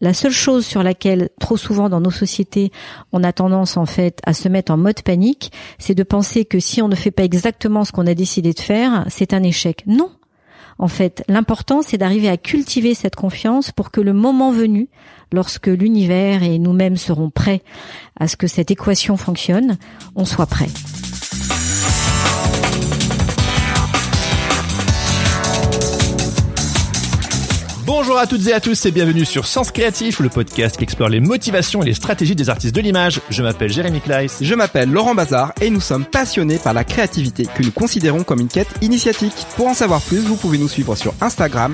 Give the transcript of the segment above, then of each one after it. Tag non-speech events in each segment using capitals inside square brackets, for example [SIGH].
La seule chose sur laquelle trop souvent dans nos sociétés on a tendance en fait à se mettre en mode panique, c'est de penser que si on ne fait pas exactement ce qu'on a décidé de faire, c'est un échec. Non. En fait, l'important c'est d'arriver à cultiver cette confiance pour que le moment venu, lorsque l'univers et nous-mêmes serons prêts à ce que cette équation fonctionne, on soit prêt. Bonjour à toutes et à tous et bienvenue sur Sens Créatif, le podcast qui explore les motivations et les stratégies des artistes de l'image. Je m'appelle Jérémy Kleiss. Je m'appelle Laurent Bazar et nous sommes passionnés par la créativité que nous considérons comme une quête initiatique. Pour en savoir plus, vous pouvez nous suivre sur Instagram,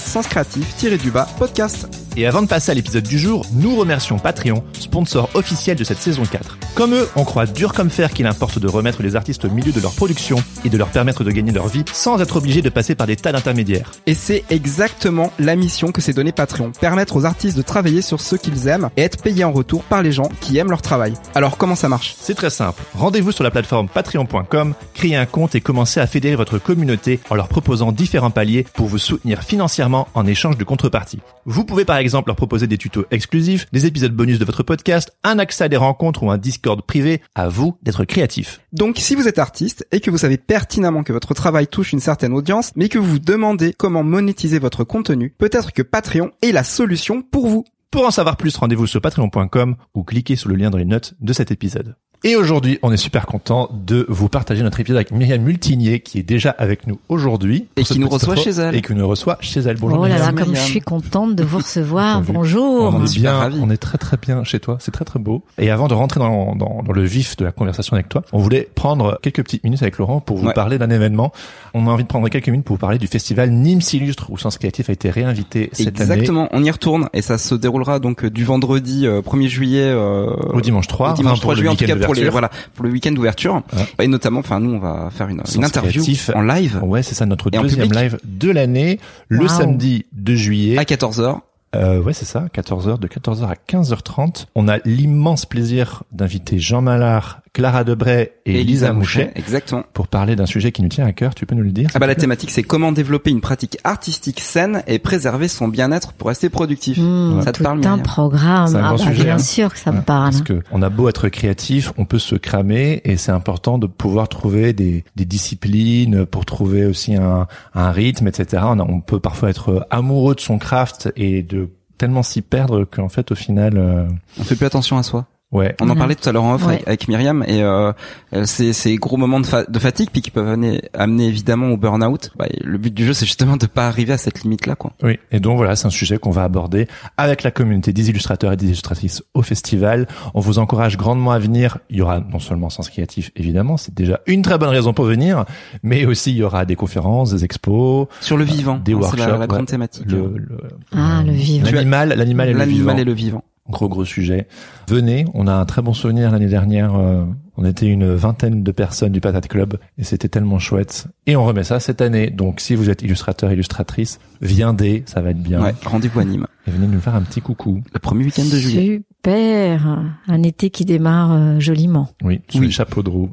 senscreatif-du-bas podcast. Et avant de passer à l'épisode du jour, nous remercions Patreon, sponsor officiel de cette saison 4. Comme eux, on croit dur comme fer qu'il importe de remettre les artistes au milieu de leur production et de leur permettre de gagner leur vie sans être obligés de passer par des tas d'intermédiaires. Et c'est exactement la mission que s'est donnée Patreon, permettre aux artistes de travailler sur ce qu'ils aiment et être payés en retour par les gens qui aiment leur travail. Alors comment ça marche? C'est très simple. Rendez-vous sur la plateforme patreon.com, créez un compte et commencez à fédérer votre communauté en leur proposant différents paliers pour vous soutenir financièrement en échange de contrepartie. Vous pouvez par exemple leur proposer des tutos exclusifs, des épisodes bonus de votre podcast, un accès à des rencontres ou un Discord privé. À vous d'être créatif. Donc si vous êtes artiste et que vous savez pertinemment que votre travail touche une certaine audience, mais que vous vous demandez comment monétiser votre contenu, peut-être que Patreon est la solution pour vous. Pour en savoir plus, rendez-vous sur patreon.com ou cliquez sur le lien dans les notes de cet épisode. Et aujourd'hui, on est super content de vous partager notre épisode avec Myriam Multinier, qui est déjà avec nous aujourd'hui. Et qui nous reçoit chez elle. Et qui nous reçoit chez elle. Bonjour oh là là, Myriam. comme je suis contente de vous [LAUGHS] recevoir. Bonjour. On est bien, on est très très bien chez toi, c'est très très beau. Et avant de rentrer dans, dans, dans le vif de la conversation avec toi, on voulait prendre quelques petites minutes avec Laurent pour vous Ouais. parler d'un événement. On a envie de prendre quelques minutes pour vous parler du festival Nîmes s'illustre où Sens Créatif a été réinvité cette année Exactement, on y retourne et ça se déroulera donc euh, du vendredi euh, 1er juillet euh, au dimanche 3, au dimanche enfin, pour 3 le juillet en tout week-end cas pour les d'ouverture. voilà pour le week-end d'ouverture Ouais. et notamment enfin nous on va faire une, interview Créatif. en live Ouais, c'est ça notre deuxième live de l'année, le Wow. samedi 2 juillet. à 14h Euh, ouais, c'est ça, 14h, de 14h à 15h30. On a l'immense plaisir d'inviter Jean Mallard, Clara Debray et, Elisa Mouchet exactement pour parler d'un sujet qui nous tient à cœur. Tu peux nous le dire ah bah la thématique c'est comment développer une pratique artistique saine et préserver son bien-être pour rester productif Mmh, ça te tout parle un Myriam? programme. C'est un Ah bah, sujet, bien hein. sûr que ça me Ouais, parle. Parce que on a beau être créatif, on peut se cramer et c'est important de pouvoir trouver des, des disciplines pour trouver aussi un, un rythme, etc. On, a- on peut parfois être amoureux de son craft et de tellement s'y perdre qu'en fait au final, euh, on fait plus attention à soi ouais, on en Voilà. parlait tout à l'heure en off Ouais. avec, avec Myriam et euh, euh, ces, ces gros moments de, fa- de fatigue puis qui peuvent amener, amener évidemment au burn-out bah, le but du jeu c'est justement de pas arriver à cette limite là quoi Oui, et donc voilà, c'est un sujet qu'on va aborder avec la communauté des illustrateurs et des illustratrices au festival. On vous encourage grandement à venir. Il y aura non seulement Sens Créatif, évidemment, c'est déjà une très bonne raison pour venir, mais aussi il y aura des conférences, des expos, sur le vivant des workshops. la, la grande thématique Le, le- Ah, le vivant. L'animal, l'animal et le vivant. l'animal et le vivant Gros gros sujet. Venez, on a un très bon souvenir l'année dernière. euh, on était une vingtaine de personnes du Patate Club et c'était tellement chouette. Et on remet ça cette année. Donc si vous êtes illustrateur, illustratrice, viendez, ça va être bien. ouais rendez-vous à Nîmes Et venez nous faire un petit coucou. le premier week-end de juillet Super. Un été qui démarre euh, joliment. Oui, sous Oui. les chapeaux de roue.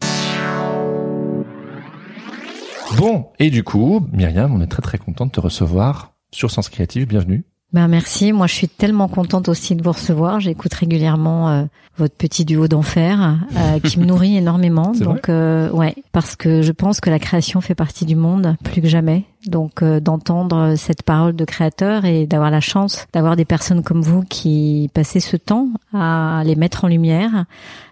Bon, et du coup, Myriam, on est très très content de te recevoir sur Sens Créatif. Bienvenue. Ben merci. Moi, je suis tellement contente aussi de vous recevoir. J'écoute régulièrement euh, votre petit duo d'enfer euh, qui me [LAUGHS] nourrit énormément. Donc, euh, ouais, parce que je pense que la création fait partie du monde plus que jamais. Donc, euh, d'entendre cette parole de créateur et d'avoir la chance d'avoir des personnes comme vous qui passaient ce temps à les mettre en lumière,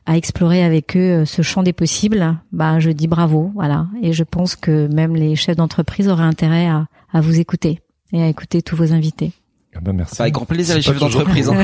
à explorer avec eux euh, ce champ des possibles. Bah, je dis bravo, voilà. Et je pense que même les chefs d'entreprise auraient intérêt à, à vous écouter et à écouter tous vos invités. Ah ben, merci. avec grand plaisir les chefs d'entreprise hein. [LAUGHS]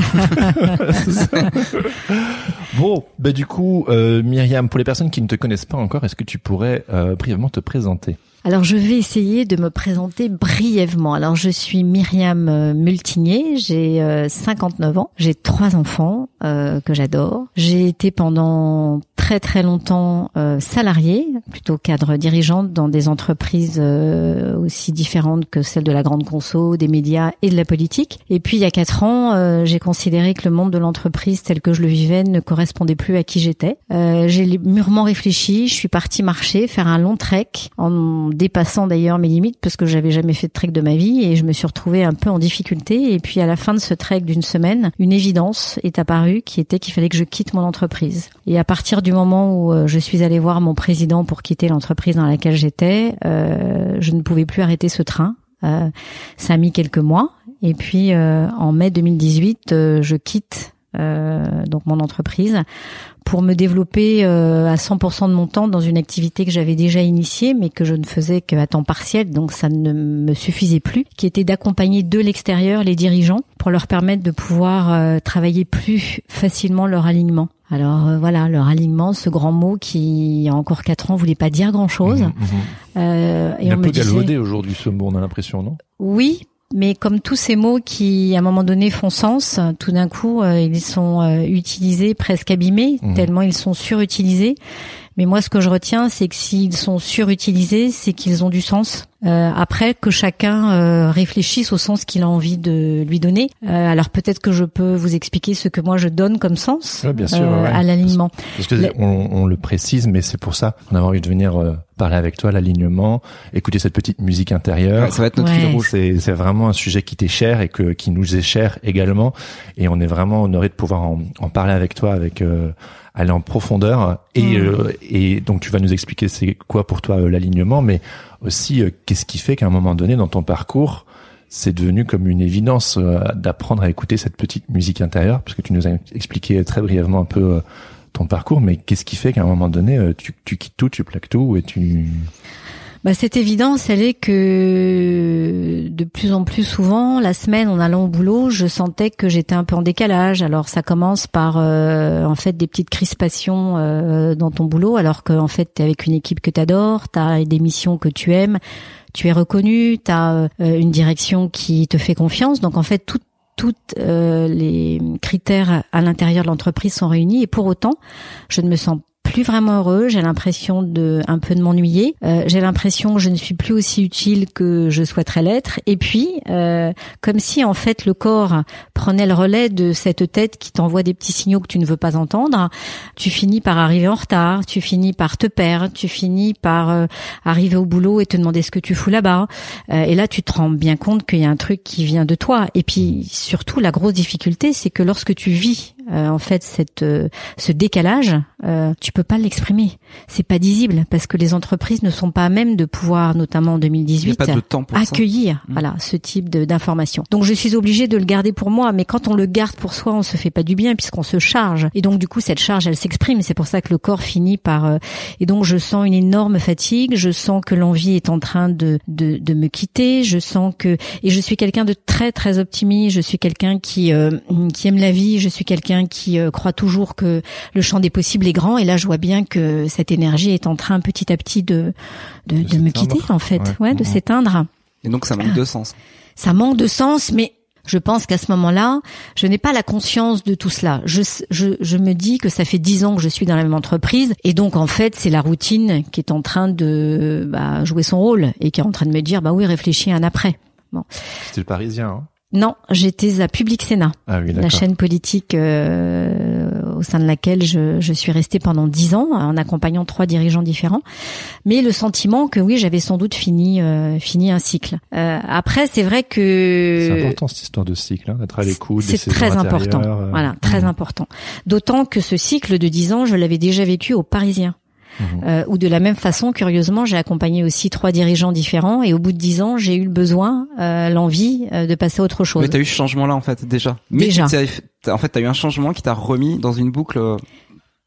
[LAUGHS] Bon, bah du coup, euh, Myriam, pour les personnes qui ne te connaissent pas encore, est-ce que tu pourrais euh, brièvement te présenter? Alors je vais essayer de me présenter brièvement. Alors je suis Myriam euh, Multinier, j'ai 59 euh, ans, j'ai trois enfants euh, que j'adore. J'ai été pendant très très longtemps euh, salariée, plutôt cadre dirigeante dans des entreprises aussi différentes que celles de la grande conso, des médias et de la politique. Et puis il y a quatre ans, j'ai considéré que le monde de l'entreprise tel que je le vivais ne correspondait plus à qui j'étais. j'ai mûrement réfléchi, je suis partie marcher, faire un long trek en dépassant d'ailleurs mes limites parce que j'avais jamais fait de trek de ma vie et je me suis retrouvée un peu en difficulté. Et puis à la fin de ce trek d'une semaine, une évidence est apparue qui était qu'il fallait que je quitte mon entreprise. Et à partir du moment où euh, je suis allée voir mon président pour quitter l'entreprise dans laquelle j'étais, euh, je ne pouvais plus arrêter ce train. Euh, ça a mis quelques mois. Et puis euh, en mai 2018, euh, je quitte donc mon entreprise pour me développer euh, à 100% de mon temps dans une activité que j'avais déjà initiée mais que je ne faisais qu'à temps partiel donc ça ne me suffisait plus qui était d'accompagner de l'extérieur les dirigeants pour leur permettre de pouvoir euh, travailler plus facilement leur alignement. Alors euh, voilà, leur alignement, ce grand mot qui il y a encore quatre ans voulait pas dire grand chose. Mmh, mmh. Euh, et Il on un peu galvaudé aujourd'hui ce mot, on a l'impression, non? Oui, mais comme tous ces mots qui, à un moment donné, font sens, tout d'un coup, euh, ils sont euh, utilisés, presque abîmés, mmh. tellement ils sont surutilisés. Mais moi, ce que je retiens, c'est que s'ils sont surutilisés, c'est qu'ils ont du sens. Euh, après, que chacun euh, réfléchisse au sens qu'il a envie de lui donner. Euh, alors peut-être que je peux vous expliquer ce que moi je donne comme sens bien sûr, à l'alignement. Parce, que on, on, le précise, mais c'est pour ça qu'on a envie de venir parler avec toi, l'alignement, écouter cette petite musique intérieure. ça va être notre fil rouge. C'est vraiment un sujet qui t'est cher et que qui nous est cher également. Et on est vraiment honoré de pouvoir en, en parler avec toi, avec aller en profondeur et, mm. euh, et donc tu vas nous expliquer c'est quoi pour toi euh, l'alignement, mais aussi euh, qu'est-ce qui fait qu'à un moment donné dans ton parcours c'est devenu comme une évidence d'apprendre à écouter cette petite musique intérieure, parce que tu nous as expliqué très brièvement un peu ton parcours, mais qu'est-ce qui fait qu'à un moment donné tu, tu quittes tout, tu plaques tout et tu bah, cette évidence, elle est que de plus en plus souvent, la semaine, en allant au boulot, je sentais que j'étais un peu en décalage. Alors ça commence par euh, en fait des petites crispations euh, dans ton boulot, alors qu'en fait tu es avec une équipe que tu adores, tu as des missions que tu aimes, tu es reconnu, tu as euh, une direction qui te fait confiance. Donc en fait, tout toutes les critères à l'intérieur de l'entreprise sont réunis et pour autant, je ne me sens plus vraiment heureux. J'ai l'impression de un peu de m'ennuyer. Euh, j'ai l'impression que je ne suis plus aussi utile que je souhaiterais l'être. Et puis, euh, comme si en fait le corps prenait le relais de cette tête qui t'envoie des petits signaux que tu ne veux pas entendre, tu finis par arriver en retard, tu finis par te perdre, tu finis par euh, arriver au boulot et te demander ce que tu fous là-bas. Euh, et là, tu te rends bien compte qu'il y a un truc qui vient de toi. Et puis surtout, la grosse difficulté, c'est que lorsque tu vis euh, en fait cette ce décalage, tu peux pas l'exprimer. C'est pas visible parce que les entreprises ne sont pas à même de pouvoir, notamment en 2018, accueillir mmh. voilà ce type d'informations. Donc je suis obligée de le garder pour moi, mais quand on le garde pour soi, on se fait pas du bien puisqu'on se charge. Et donc du coup cette charge, elle s'exprime. C'est pour ça que le corps finit par. Euh, et donc je sens une énorme fatigue. Je sens que l'envie est en train de, de, de me quitter. Je sens que et je suis quelqu'un de très très optimiste. Je suis quelqu'un qui euh, qui aime la vie. Je suis quelqu'un qui euh, croit toujours que le champ des possibles est grand. Et là je vois bien que cette énergie est en train petit à petit de de, de, me quitter en fait, ouais, de s'éteindre. Et donc ça manque de sens. Ça manque de sens, mais je pense qu'à ce moment-là, je n'ai pas la conscience de tout cela. Je, je, je, me dis que ça fait dix ans que je suis dans la même entreprise et donc en fait c'est la routine qui est en train de bah, jouer son rôle et qui est en train de me dire bah oui réfléchis un après. Bon. C'était le Parisien. Hein non, j'étais à Public Sénat, ah la chaîne politique euh, au sein de laquelle je, je suis restée pendant dix ans en accompagnant trois dirigeants différents. Mais le sentiment que oui, j'avais sans doute fini euh, fini un cycle. Euh, après, c'est vrai que c'est important cette histoire de cycle, hein, d'être à l'écoute. C'est très important. Euh, voilà, très mmh. important. D'autant que ce cycle de dix ans, je l'avais déjà vécu au Parisien. Mhm. Euh, ou de la même façon, curieusement, j'ai accompagné aussi trois dirigeants différents et au bout de dix ans, j'ai eu le besoin, euh, l'envie euh, de passer à autre chose. Mais t'as eu ce changement-là en fait déjà. déjà. en fait, t'as eu un changement qui t'a remis dans une boucle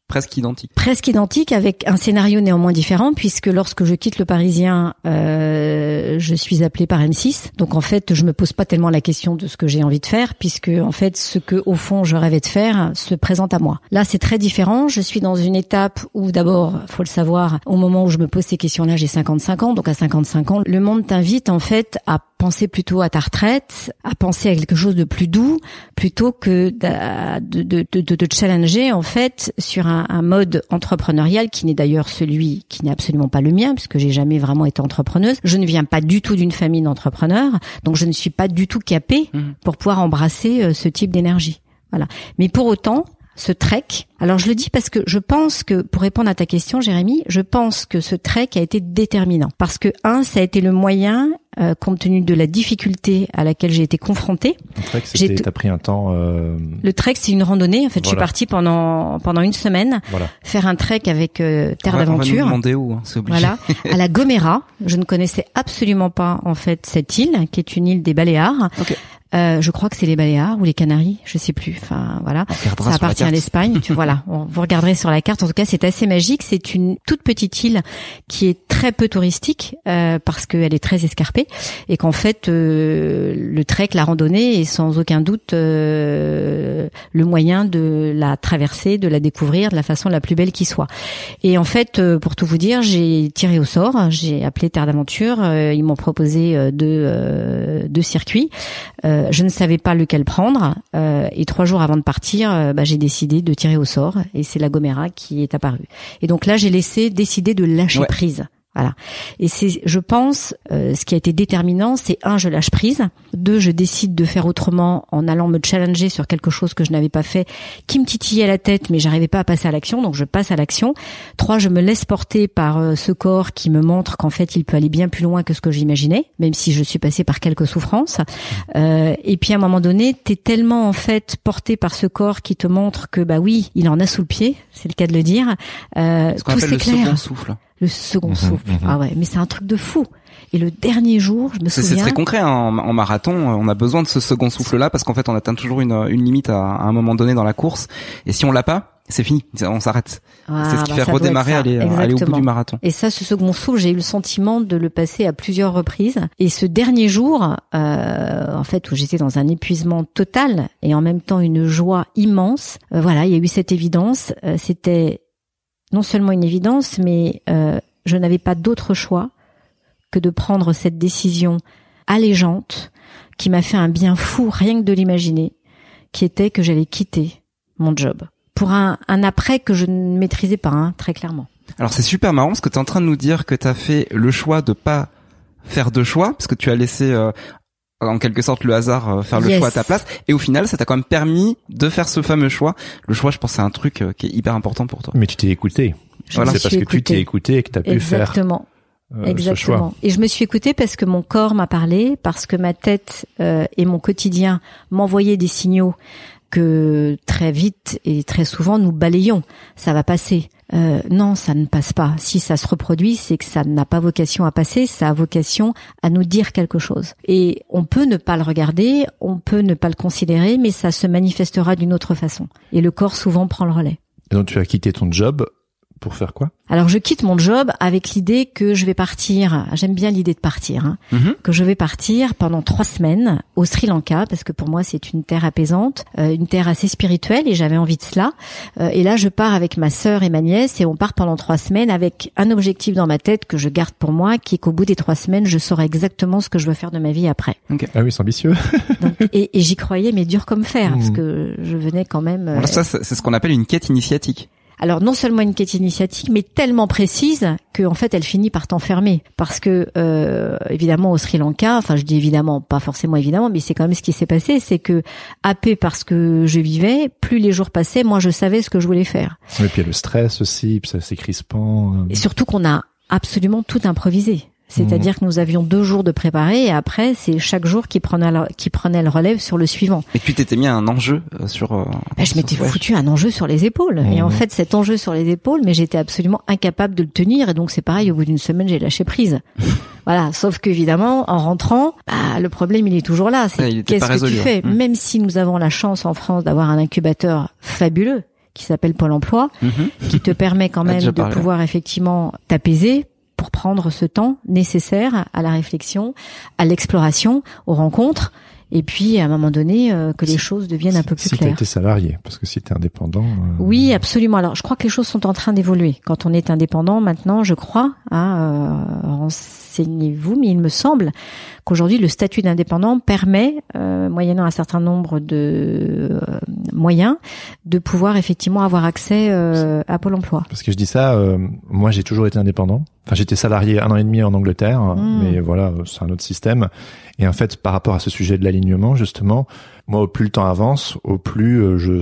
presque identique. Presque identique avec un scénario néanmoins différent puisque lorsque je quitte le Parisien, euh, je suis appelée par M6. Donc en fait, je me pose pas tellement la question de ce que j'ai envie de faire puisque en fait, ce que au fond je rêvais de faire se présente à moi. Là, c'est très différent. Je suis dans une étape où d'abord, faut le savoir, au moment où je me pose ces questions-là, j'ai 55 ans. Donc à 55 ans, le monde t'invite en fait à penser plutôt à ta retraite, à penser à quelque chose de plus doux, plutôt que de, de, de, de te challenger en fait sur un, un mode entrepreneurial qui n'est d'ailleurs celui qui n'est absolument pas le mien, puisque j'ai jamais vraiment été entrepreneuse. Je ne viens pas du tout d'une famille d'entrepreneurs, donc je ne suis pas du tout capée Mhm. pour pouvoir embrasser euh, ce type d'énergie. Voilà. Mais pour autant, ce trek. Alors je le dis parce que je pense que, pour répondre à ta question, Jérémy, je pense que ce trek a été déterminant. Parce que un, ça a été le moyen, euh, compte tenu de la difficulté à laquelle j'ai été confrontée. C'est vrai que J'ai c'était, t- t'as pris un temps, euh, Le trek, c'est une randonnée. En fait, je suis partie pendant pendant une semaine voilà. faire un trek avec euh, Terre On va- On va nous d'aventure. demander où, hein, c'est obligé. Voilà, [LAUGHS] à la Gomera. Je ne connaissais absolument pas en fait cette île, qui est une île des Baléares. Ok. Euh, je crois que c'est les Baléares ou les Canaries, je sais plus. Enfin voilà, ça appartient à l'Espagne. Tu [LAUGHS] voilà, on- vous regarderez sur la carte. En tout cas, c'est assez magique. C'est une toute petite île qui est très peu touristique euh, parce qu'elle est très escarpée et qu'en fait euh, le trek, la randonnée est sans aucun doute euh, le moyen de la traverser, de la découvrir de la façon la plus belle qui soit. Et en fait, euh, pour tout vous dire, j'ai tiré au sort, j'ai appelé Terre d'Aventure, ils m'ont proposé deux, euh, deux circuits. Euh, je ne savais pas lequel prendre euh, et trois jours avant de partir, euh, bah, j'ai décidé de tirer au sort et c'est la Gomera qui est apparue. Et donc là, j'ai laissé décider de lâcher Ouais. prise. Voilà. Et c'est, je pense, euh, ce qui a été déterminant, c'est un, je lâche prise. Deux, je décide de faire autrement en allant me challenger sur quelque chose que je n'avais pas fait, qui me titillait la tête, mais j'arrivais pas à passer à l'action, donc je passe à l'action. Trois, je me laisse porter par euh, ce corps qui me montre qu'en fait, il peut aller bien plus loin que ce que j'imaginais, même si je suis passée par quelques souffrances. Euh, et puis à un moment donné, t'es tellement en fait porté par ce corps qui te montre que bah oui, il en a sous le pied, c'est le cas de le dire. Euh, tout s'éclaire. Le second Mhm, souffle. mhm. Ah ouais, mais c'est un truc de fou. Et le dernier jour, je me C'est c'est souviens. très concret hein, en, en marathon. euh, On a besoin de ce second souffle-là parce qu'en fait, on atteint toujours une, une limite à, à un moment donné dans la course. Et si on l'a pas, c'est fini. On s'arrête. Ah, c'est ce qui bah, fait redémarrer, être ça. aller, aller au bout du marathon. Et ça, ce second souffle, j'ai eu le sentiment de le passer à plusieurs reprises. Et ce dernier jour, euh, en fait, où j'étais dans un épuisement total et en même temps une joie immense, euh, voilà, il y a eu cette évidence. Euh, C'était non seulement une évidence, mais euh, je n'avais pas d'autre choix que de prendre cette décision allégeante qui m'a fait un bien fou, rien que de l'imaginer, qui était que j'allais quitter mon job pour un, un après que je ne maîtrisais pas, hein, très clairement. Alors c'est super marrant parce que tu en train de nous dire que tu as fait le choix de pas faire de choix parce que tu as laissé euh, en quelque sorte le hasard euh, faire le Yes. choix à ta place et au final ça t'a quand même permis de faire ce fameux choix. Le choix je pense c'est un truc euh, qui est hyper important pour toi. Mais tu t'es écouté. Je Voilà. C'est parce que tu t'es écouté et que tu as pu faire Exactement. euh, ce Exactement. choix. Et je me suis écoutée parce que mon corps m'a parlé, parce que ma tête euh, et mon quotidien m'envoyaient des signaux que très vite et très souvent nous balayons. Ça va passer. Euh, non, ça ne passe pas. Si ça se reproduit, c'est que ça n'a pas vocation à passer, ça a vocation à nous dire quelque chose. Et on peut ne pas le regarder, on peut ne pas le considérer, mais ça se manifestera d'une autre façon. Et le corps souvent prend le relais. Donc tu as quitté ton job pour faire quoi? Alors je quitte mon job avec l'idée que je vais partir. J'aime bien l'idée de partir. Hein, Mhm. que je vais partir pendant trois semaines au Sri Lanka parce que pour moi c'est une terre apaisante, euh, une terre assez spirituelle et j'avais envie de cela. Euh, et là je pars avec ma sœur et ma nièce et on part pendant trois semaines avec un objectif dans ma tête que je garde pour moi, qui est qu'au bout des trois semaines je saurai exactement ce que je veux faire de ma vie après. Ah oui, c'est ambitieux. Donc, [LAUGHS] et et j'y croyais mais dur comme fer parce Mhm. que je venais quand même. euh, ça c'est ce qu'on appelle une quête initiatique. Alors non seulement une quête initiatique, mais tellement précise que en fait elle finit par t'enfermer. Parce que euh, évidemment au Sri Lanka, enfin je dis évidemment, pas forcément évidemment, mais c'est quand même ce qui s'est passé, c'est que happé parce que je vivais, plus les jours passaient, moi je savais ce que je voulais faire. Et puis il y a le stress aussi, puis ça c'est crispant. Et surtout qu'on a absolument tout improvisé. C'est-à-dire Mmh. que nous avions deux jours de préparer et après c'est chaque jour qui prenait le, qui prenait le relève sur le suivant. Et puis t'étais mis un enjeu euh, sur. euh, Ben, je m'étais foutu un enjeu sur les épaules. Et Mhm. en fait, cet enjeu sur les épaules, mais j'étais absolument incapable de le tenir. Et donc, c'est pareil, au bout d'une semaine, j'ai lâché prise. [LAUGHS] voilà. Sauf qu'évidemment, en rentrant, bah, le problème, il est toujours là. C'est qu'est-ce que tu fais? Mhm. Même si nous avons la chance en France d'avoir un incubateur fabuleux, qui s'appelle Pôle Emploi, Mhm. qui te permet quand [LAUGHS] même de pouvoir effectivement t'apaiser pour prendre ce temps nécessaire à la réflexion, à l'exploration, aux rencontres, et puis à un moment donné euh, que les Si- choses deviennent un peu plus si claires. été salarié, parce que si t'es indépendant. euh, Oui, absolument. Alors, je crois que les choses sont en train d'évoluer. Quand on est indépendant, maintenant, je crois, hein, euh, renseignez-vous, mais il me semble qu'aujourd'hui, le statut d'indépendant permet, euh, moyennant un certain nombre de moyens, de pouvoir effectivement avoir accès euh, à Pôle Emploi. Parce que je dis ça, euh, moi j'ai toujours été indépendant. Enfin, j'étais salarié un an et demi en Angleterre, Mm. mais voilà, c'est un autre système. Et en fait, par rapport à ce sujet de l'alignement, justement, moi, au plus le temps avance, au plus euh, je,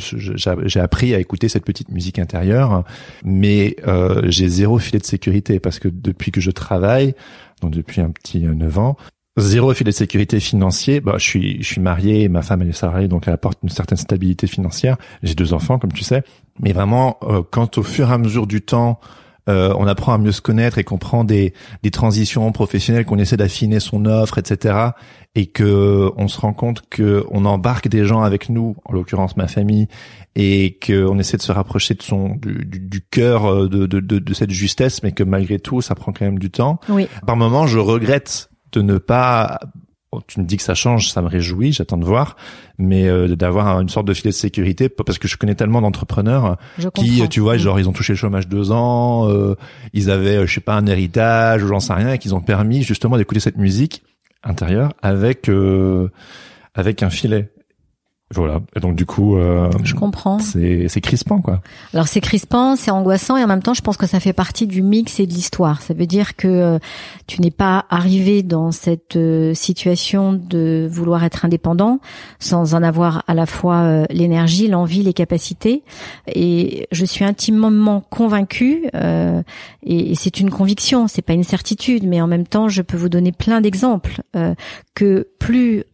j'ai appris à écouter cette petite musique intérieure. Mais euh, j'ai zéro filet de sécurité parce que depuis que je travaille, donc depuis un petit euh, 9 ans, Zéro filet de sécurité financier. Bah, je suis, je suis marié, ma femme elle est salariée, donc elle apporte une certaine stabilité financière. J'ai deux enfants, comme tu sais. Mais vraiment, euh, quand au fur et à mesure du temps, euh, on apprend à mieux se connaître et qu'on prend des, des transitions professionnelles, qu'on essaie d'affiner son offre, etc., et que on se rend compte que on embarque des gens avec nous, en l'occurrence ma famille, et qu'on essaie de se rapprocher de son du, du, du cœur euh, de, de, de, de cette justesse, mais que malgré tout, ça prend quand même du temps. Oui. Par moment, je regrette de ne pas. Bon, tu me dis que ça change, ça me réjouit, j'attends de voir, mais euh, d'avoir une sorte de filet de sécurité parce que je connais tellement d'entrepreneurs qui, tu vois, Mm. genre ils ont touché le chômage deux ans, euh, ils avaient, euh, je sais pas, un héritage ou j'en sais rien, et qu'ils ont permis justement d'écouter cette musique intérieure avec euh, avec un filet. Voilà. Et donc du coup, euh, Je comprends. c'est c'est crispant quoi. Alors c'est crispant, c'est angoissant et en même temps je pense que ça fait partie du mix et de l'histoire. Ça veut dire que euh, tu n'es pas arrivé dans cette euh, situation de vouloir être indépendant sans en avoir à la fois euh, l'énergie, l'envie, les capacités. Et je suis intimement convaincue, euh, et, et c'est une conviction, c'est pas une certitude, mais en même temps je peux vous donner plein d'exemples euh, que plus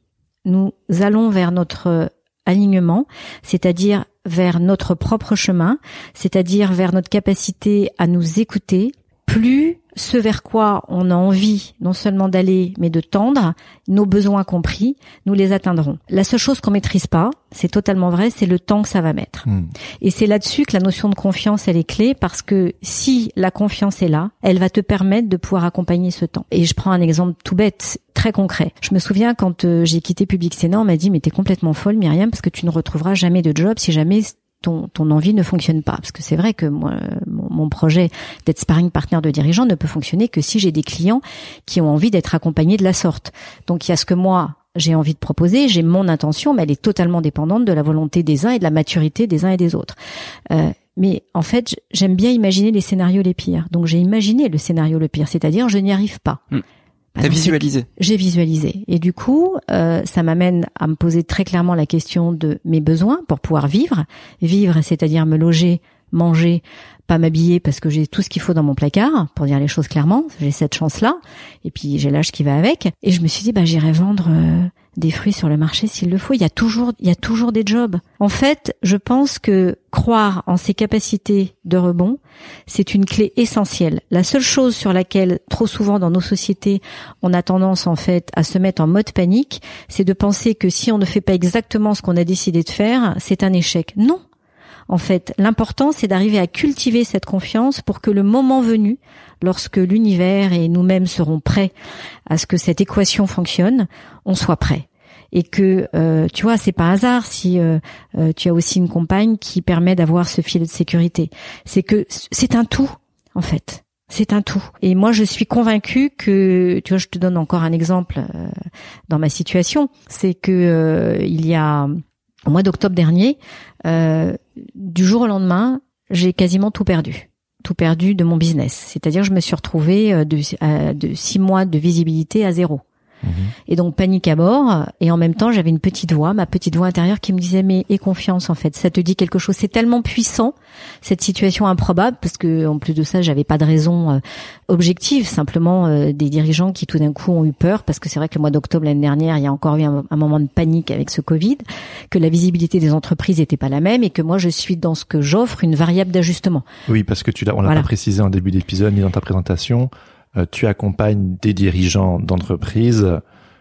nous allons vers notre alignement, c'est-à-dire vers notre propre chemin, c'est-à-dire vers notre capacité à nous écouter, plus ce vers quoi on a envie non seulement d'aller, mais de tendre, nos besoins compris, nous les atteindrons. La seule chose qu'on maîtrise pas, c'est totalement vrai, c'est le temps que ça va mettre. Hmm. Et c'est là-dessus que la notion de confiance, elle est clé parce que si la confiance est là, elle va te permettre de pouvoir accompagner ce temps. Et je prends un exemple tout bête, très concret. Je me souviens quand euh, j'ai quitté Public Sénat, on m'a dit mais t'es complètement folle Myriam parce que tu ne retrouveras jamais de job si jamais ton, ton envie ne fonctionne pas. Parce que c'est vrai que moi, mon, mon projet d'être sparring partner de dirigeant ne peut fonctionner que si j'ai des clients qui ont envie d'être accompagnés de la sorte. Donc il y a ce que moi, j'ai envie de proposer, j'ai mon intention, mais elle est totalement dépendante de la volonté des uns et de la maturité des uns et des autres. Euh, mais en fait, j'aime bien imaginer les scénarios les pires. Donc j'ai imaginé le scénario le pire, c'est-à-dire je n'y arrive pas. Hmm. Bah, T'as visualisé. j'ai visualisé. Et du coup, euh, ça m'amène à me poser très clairement la question de mes besoins pour pouvoir vivre. Vivre, c'est-à-dire me loger, manger, pas m'habiller parce que j'ai tout ce qu'il faut dans mon placard, pour dire les choses clairement. J'ai cette chance-là. Et puis j'ai l'âge qui va avec. Et je me suis dit, bah j'irai vendre euh, des fruits sur le marché s'il le faut. Il y a toujours, il y a toujours des jobs. En fait, je pense que croire en ses capacités de rebond, c'est une clé essentielle. La seule chose sur laquelle trop souvent dans nos sociétés on a tendance en fait à se mettre en mode panique, c'est de penser que si on ne fait pas exactement ce qu'on a décidé de faire, c'est un échec. Non. En fait, l'important c'est d'arriver à cultiver cette confiance pour que le moment venu, lorsque l'univers et nous-mêmes serons prêts à ce que cette équation fonctionne, on soit prêt. Et que euh, tu vois, c'est pas hasard si euh, euh, tu as aussi une compagne qui permet d'avoir ce filet de sécurité. C'est que c'est un tout en fait. C'est un tout. Et moi, je suis convaincue que, tu vois, je te donne encore un exemple dans ma situation, c'est que il y a au mois d'octobre dernier, euh, du jour au lendemain, j'ai quasiment tout perdu, tout perdu de mon business. C'est-à-dire, je me suis retrouvée euh, de, six mois de visibilité à zéro. Et donc panique à bord. Et en même temps, j'avais une petite voix, ma petite voix intérieure qui me disait mais aie confiance en fait. Ça te dit quelque chose. C'est tellement puissant cette situation improbable parce que en plus de ça, j'avais pas de raison euh, objective. Simplement euh, des dirigeants qui tout d'un coup ont eu peur parce que c'est vrai que le mois d'octobre l'année dernière, il y a encore eu un, un moment de panique avec ce Covid, que la visibilité des entreprises n'était pas la même et que moi je suis dans ce que j'offre une variable d'ajustement. Oui, parce que tu l'as, on l'a Voilà. pas précisé en début d'épisode ni dans ta présentation. Euh, tu accompagnes des dirigeants d'entreprises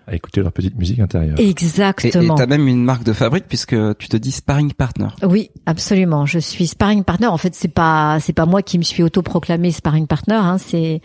à écouter leur petite musique intérieure. Exactement. Et t'as même une marque de fabrique puisque tu te dis sparring partner. Oui, absolument. Je suis sparring partner. En fait, c'est pas c'est pas moi qui me suis autoproclamé sparring partner. Hein. C'est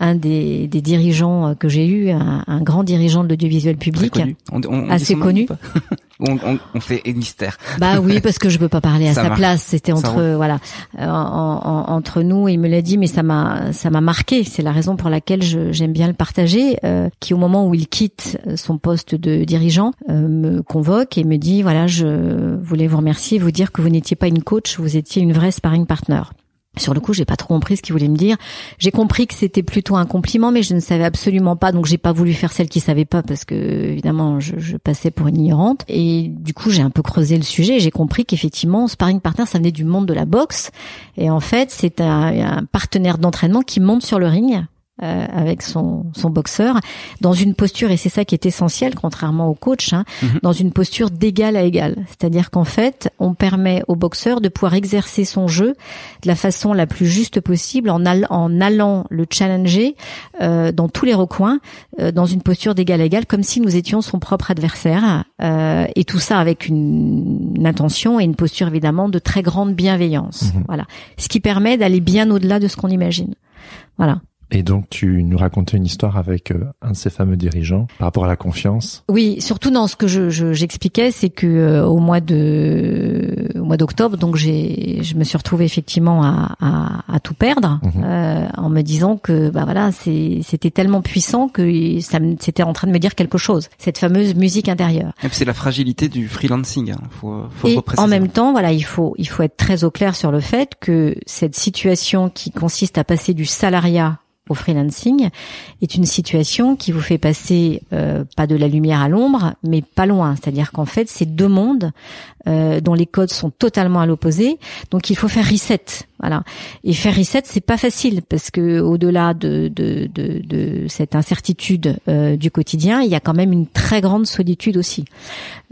un des, des dirigeants euh, que j'ai eu, un, un, grand dirigeant de l'audiovisuel public, connu. On, on, assez connu. [LAUGHS] on, on, fait mystère. Bah oui, parce que je veux pas parler à sa place. C'était entre voilà euh, en, en, entre nous. Il me l'a dit, mais ça m'a ça m'a marqué. C'est la raison pour laquelle j'aime bien le partager. Euh, qui au moment où il quitte son poste de dirigeant euh, me convoque et me dit voilà, je voulais vous remercier, vous dire que vous n'étiez pas une coach, vous étiez une vraie sparring partner. Sur le coup, j'ai pas trop compris ce qu'il voulait me dire. J'ai compris que c'était plutôt un compliment, mais je ne savais absolument pas, donc j'ai pas voulu faire celle qui savait pas parce que évidemment je, je passais pour une ignorante. Et du coup, j'ai un peu creusé le sujet. J'ai compris qu'effectivement, sparring partner, ça venait du monde de la boxe, et en fait, c'est un, un partenaire d'entraînement qui monte sur le ring euh, avec son, son boxeur dans une posture et c'est ça qui est essentiel contrairement au coach hein, mhm. dans une posture d'égal à égal. C'est-à-dire qu'en fait on permet au boxeur de pouvoir exercer son jeu de la façon la plus juste possible en, en allant le challenger euh, dans tous les recoins euh, dans une posture d'égal à égal comme si nous étions son propre adversaire euh, et tout ça avec une, une, intention et une posture évidemment de très grande bienveillance. Mhm. voilà. Ce qui permet d'aller bien au-delà de ce qu'on imagine. Voilà et donc tu nous racontais une histoire avec euh, un de ces fameux dirigeants par rapport à la confiance. Oui, surtout dans ce que je, j'expliquais, c'est que euh, au mois de au mois d'octobre, donc j'ai je me suis retrouvée effectivement à, à, à tout perdre mhm. euh, en me disant que bah voilà c'est c'était tellement puissant que ça c'était en train de me dire quelque chose. Cette fameuse musique intérieure. Et puis c'est la fragilité du freelancing. Hein. Faut, faut Et en même temps, voilà, il faut il faut être très au clair sur le fait que cette situation qui consiste à passer du salariat au freelancing est une situation qui vous fait passer euh, pas de la lumière à l'ombre, mais pas loin. C'est-à-dire qu'en fait, c'est deux mondes euh, dont les codes sont totalement à l'opposé. Donc, il faut faire reset. Voilà. Et faire reset, c'est pas facile parce que au-delà de, de, de, de, cette incertitude euh, du quotidien, il y a quand même une très grande solitude aussi.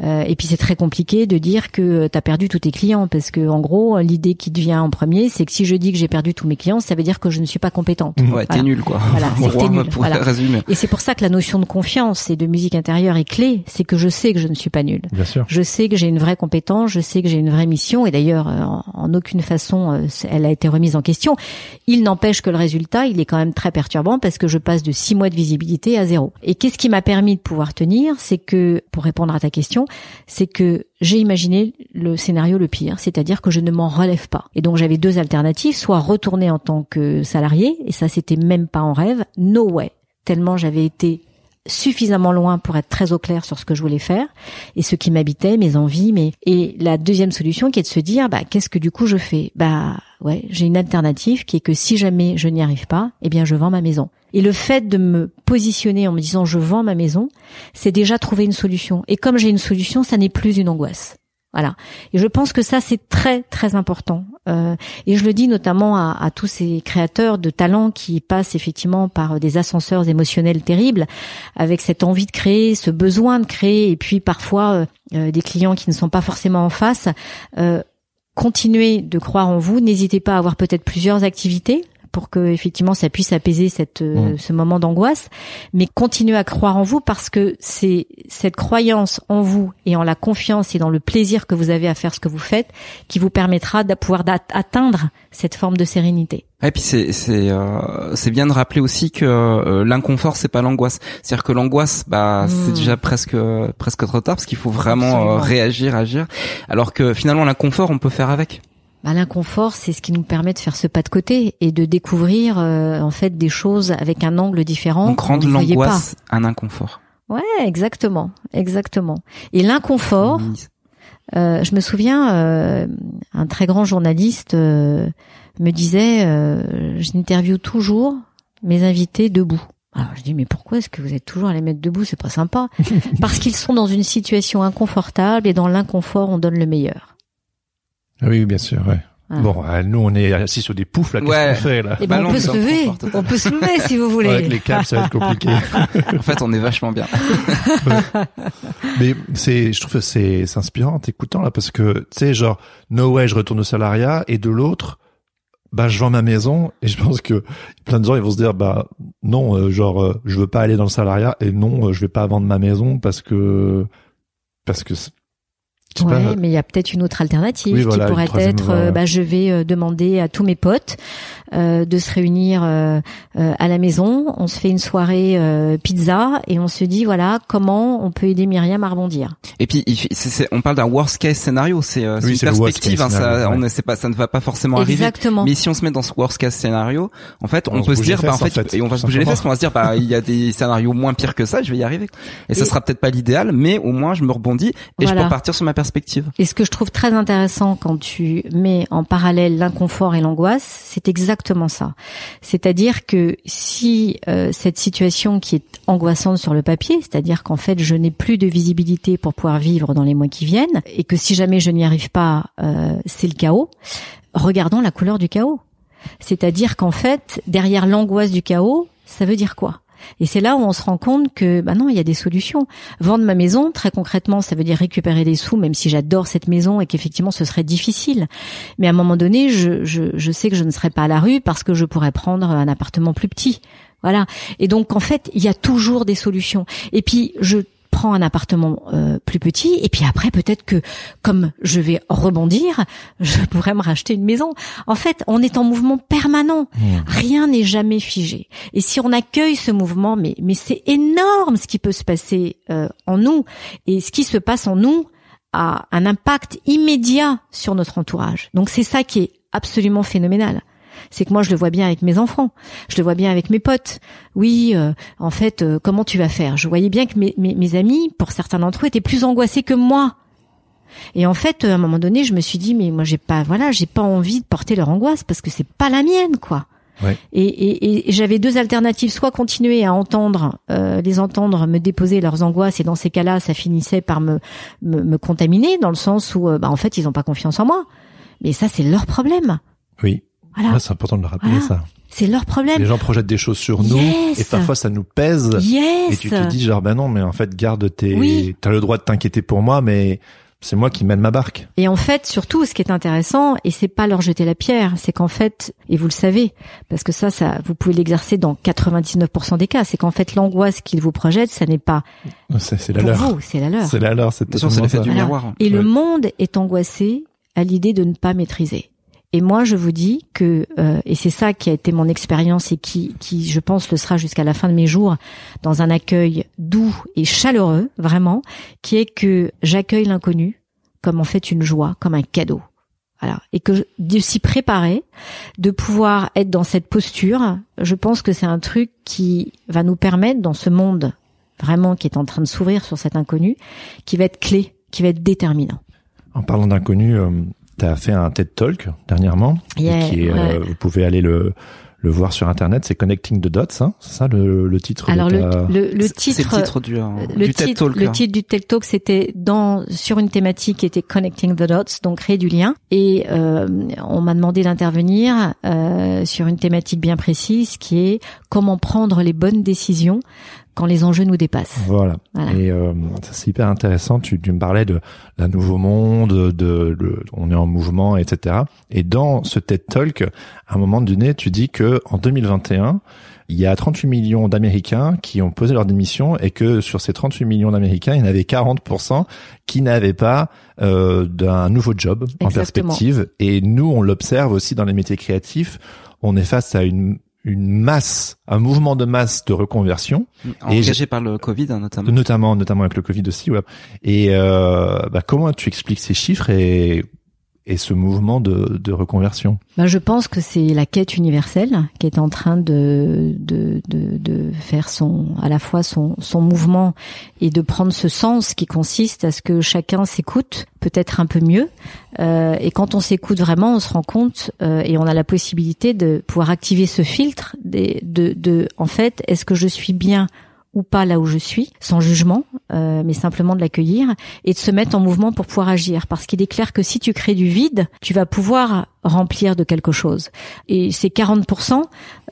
Euh, et puis c'est très compliqué de dire que tu as perdu tous tes clients parce que en gros, l'idée qui te vient en premier, c'est que si je dis que j'ai perdu tous mes clients, ça veut dire que je ne suis pas compétente. Ouais, t'es nul quoi. Voilà, [LAUGHS] c'est nul. Voilà. Et c'est pour ça que la notion de confiance et de musique intérieure est clé, c'est que je sais que je ne suis pas nul. Bien sûr. Je sais que j'ai une vraie compétence, je sais que j'ai une vraie mission et d'ailleurs euh, en, en, aucune façon euh, elle a été remise en question. Il n'empêche que le résultat, il est quand même très perturbant parce que je passe de six mois de visibilité à zéro. Et qu'est-ce qui m'a permis de pouvoir tenir, c'est que pour répondre à ta question, c'est que j'ai imaginé le scénario le pire, c'est-à-dire que je ne m'en relève pas. Et donc j'avais deux alternatives, soit retourner en tant que salarié, et ça c'était même pas en rêve, no way, tellement j'avais été suffisamment loin pour être très au clair sur ce que je voulais faire et ce qui m'habitait, mes envies, mais et la deuxième solution qui est de se dire bah qu'est-ce que du coup je fais? Bah ouais, j'ai une alternative qui est que si jamais je n'y arrive pas, eh bien je vends ma maison. Et le fait de me positionner en me disant je vends ma maison, c'est déjà trouver une solution. Et comme j'ai une solution, ça n'est plus une angoisse. Voilà. Et je pense que ça, c'est très, très important. Euh, et je le dis notamment à, tous ces créateurs de talents qui passent effectivement par des ascenseurs émotionnels terribles, avec cette envie de créer, ce besoin de créer, et puis parfois euh, euh des clients qui ne sont pas forcément en face. Euh, continuez de croire en vous. N'hésitez pas à avoir peut-être plusieurs activités pour que effectivement ça puisse apaiser cette euh, mmh. ce moment d'angoisse mais continuez à croire en vous parce que c'est cette croyance en vous et en la confiance et dans le plaisir que vous avez à faire ce que vous faites qui vous permettra de pouvoir atteindre cette forme de sérénité. Et puis c'est c'est euh, c'est bien de rappeler aussi que euh, l'inconfort c'est pas l'angoisse. C'est-à-dire que l'angoisse bah c'est mmh. déjà presque presque trop tard parce qu'il faut vraiment réagir, agir alors que finalement l'inconfort on peut faire avec bah, l'inconfort, c'est ce qui nous permet de faire ce pas de côté et de découvrir euh, en fait des choses avec un angle différent. Donc rendre l'angoisse un inconfort. Ouais, exactement, exactement. Et l'inconfort, euh, je me souviens, euh, un très grand journaliste euh, me disait, euh, j'interviewe toujours mes invités debout. Alors je dis mais pourquoi est-ce que vous êtes toujours à les mettre debout? C'est pas sympa. [LAUGHS] Parce qu'ils sont dans une situation inconfortable et dans l'inconfort on donne le meilleur. Ah oui, bien sûr, ouais. Ah. Bon, euh, nous on est assis sur des poufs là, qu'est-ce qu'on fait là? Eh ben, on peut se lever, on peut se lever si vous voulez. avec les câbles, ça va être compliqué. [LAUGHS] en fait, on est vachement bien. Mais c'est, je trouve que c'est, c'est inspirant, écoutant là, parce que tu sais, genre, no way, je retourne au salariat, et de l'autre, bah je vends ma maison et je pense que plein de gens ils vont se dire bah non euh, genre euh, je veux pas aller dans le salariat et non euh, je vais pas vendre ma maison parce que parce que Ouais, mais il y a peut-être une autre alternative qui pourrait être, bah, je vais demander à tous mes potes euh, de se réunir euh, euh, à la maison. On se fait une soirée pizza et on se dit voilà comment on peut aider Myriam à rebondir. Et puis on parle d'un worst case scénario, c'est une perspective. Hein, ça, on sait pas, ça ne va pas forcément Exactement. arriver. Mais si on se met dans ce worst case scénario, en fait, on, peut se dire, bah, en fait, et on va se bouger les fesses, on va se dire, bah, il y a des scénarios moins pires que ça, je vais y arriver. Et, ça sera peut-être pas l'idéal, mais au moins je me rebondis et je peux partir sur ma perspective. Et ce que je trouve très intéressant quand tu mets en parallèle l'inconfort et l'angoisse, c'est exactement ça. C'est-à-dire que si euh, cette situation qui est angoissante sur le papier, c'est-à-dire qu'en fait je n'ai plus de visibilité pour pouvoir vivre dans les mois qui viennent, et que si jamais je n'y arrive pas, euh, c'est le chaos, regardons la couleur du chaos. C'est-à-dire qu'en fait, derrière l'angoisse du chaos, ça veut dire quoi? Et c'est là où on se rend compte que, bah non, il y a des solutions. Vendre ma maison, très concrètement, ça veut dire récupérer des sous, même si j'adore cette maison et qu'effectivement ce serait difficile. Mais à un moment donné, je, je, je sais que je ne serai pas à la rue parce que je pourrais prendre un appartement plus petit. Voilà. Et donc en fait, il y a toujours des solutions. Et puis je prends un appartement euh, plus petit et puis après peut-être que comme je vais rebondir, [LAUGHS] je pourrais me racheter une maison. En fait, on est en mouvement permanent. Mmh. Rien n'est jamais figé. Et si on accueille ce mouvement, mais mais c'est énorme ce qui peut se passer euh, en nous et ce qui se passe en nous a un impact immédiat sur notre entourage. Donc c'est ça qui est absolument phénoménal c'est que moi je le vois bien avec mes enfants, je le vois bien avec mes potes. Oui, euh, en fait, euh, comment tu vas faire? Je voyais bien que mes, mes, amis, pour certains d'entre eux, étaient plus angoissés que moi. Et en fait, à un moment donné, je me suis dit, mais moi j'ai pas, voilà, j'ai pas envie de porter leur angoisse parce que c'est pas la mienne, quoi. Ouais. Et, et, et j'avais deux alternatives, soit continuer à entendre, euh, les entendre me déposer leurs angoisses, et dans ces cas-là, ça finissait par me, me, me contaminer, dans le sens où, bah, en fait, ils ont pas confiance en moi. Mais ça, c'est leur problème. Oui. Voilà. c'est important de le rappeler ça. C'est leur problème. Les gens projettent des choses sur nous et parfois ça nous pèse. Yes. Et tu te dis genre ben non mais en fait garde tes. Oui. T'as le droit de t'inquiéter pour moi mais c'est moi qui mène ma barque. Et en fait, surtout, ce qui est intéressant, et c'est pas leur jeter la pierre, c'est qu'en fait, et vous le savez, parce que ça, ça, vous pouvez l'exercer dans 99% des cas, c'est qu'en fait, l'angoisse qu'ils vous projettent, ça n'est pas c'est la leur. c'est la leur. C'est la leur, c'est l'effet du miroir. Et le monde est angoissé à l'idée de ne pas maîtriser. Et moi, je vous dis que, euh, et c'est ça qui a été mon expérience et qui, qui, je pense, le sera jusqu'à la fin de mes jours, dans un accueil doux et chaleureux, vraiment, qui est que j'accueille l'inconnu comme en fait une joie, comme un cadeau. Voilà. Et que de s'y préparer, de pouvoir être dans cette posture, je pense que c'est un truc qui va nous permettre, dans ce monde vraiment qui est en train de s'ouvrir sur cet inconnu, qui va être clé, qui va être déterminant. En parlant d'inconnu, euh, tu as fait un TED Talk dernièrement. qui euh, vous pouvez aller le le voir sur internet, c'est Connecting the Dots, hein c'est ça le, le titre Alors le, le, le, titre, le titre du, euh, le du TED Talk. Le hein. titre du TED Talk, c'était dans sur une thématique qui était Connecting the Dots, donc créer du lien. Et euh, on m'a demandé d'intervenir euh, sur une thématique bien précise, qui est comment prendre les bonnes décisions quand les enjeux nous dépassent. Voilà. Et euh, c'est hyper intéressant. Tu, tu me parlais de d'un nouveau monde, de, on est en mouvement, etc. Et dans ce TED Talk, à un moment donné, tu dis que en 2021, il y a 38 millions d'Américains qui ont posé leur démission et que sur ces 38 millions d'Américains, il y en avait 40% qui n'avaient pas euh, d'un nouveau job en perspective. Et nous, on l'observe aussi dans les métiers créatifs. On est face à une une masse, un mouvement de masse de reconversion. Engagé par le Covid, hein, notamment. Notamment, notamment avec le Covid aussi. Ouais. Et euh, bah, comment tu expliques ces chiffres et et ce mouvement de, de reconversion ben Je pense que c'est la quête universelle qui est en train de, de, de, de, faire son, à la fois son, son mouvement et de prendre ce sens qui consiste à ce que chacun s'écoute peut-être un peu mieux. Euh, et quand on s'écoute vraiment, on se rend compte euh, et on a la possibilité de pouvoir activer ce filtre de, de, de en fait, est-ce que je suis bien ou pas là où je suis, sans jugement, euh, mais simplement de l'accueillir et de se mettre en mouvement pour pouvoir agir. Parce qu'il est clair que si tu crées du vide, tu vas pouvoir remplir de quelque chose. Et ces 40%,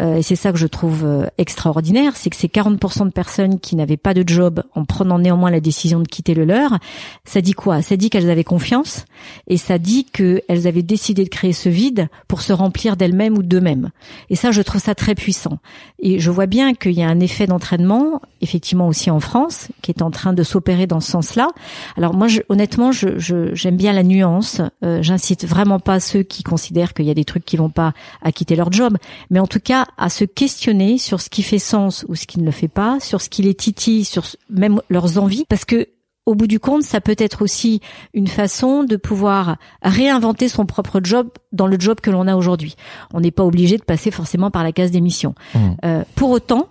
euh, et c'est ça que je trouve euh, extraordinaire, c'est que ces 40% de personnes qui n'avaient pas de job en prenant néanmoins la décision de quitter le leur, ça dit quoi? Ça dit qu'elles avaient confiance et ça dit qu'elles avaient décidé de créer ce vide pour se remplir d'elles-mêmes ou d'eux-mêmes. Et ça, je trouve ça très puissant. Et je vois bien qu'il y a un effet d'entraînement, effectivement aussi en France, qui est en train de s'opérer dans ce sens-là. Alors moi, je, honnêtement, j'aime je, bien la nuance. Euh, J'incite vraiment pas ceux qui considèrent qu'il y a des trucs qui vont pas à quitter leur job, mais en tout cas à se questionner sur ce qui fait sens ou ce qui ne le fait pas, sur ce qui les titille, sur même leurs envies, parce que au bout du compte, ça peut être aussi une façon de pouvoir réinventer son propre job dans le job que l'on a aujourd'hui. On n'est pas obligé de passer forcément par la case d'émission. Mmh. Euh, pour autant,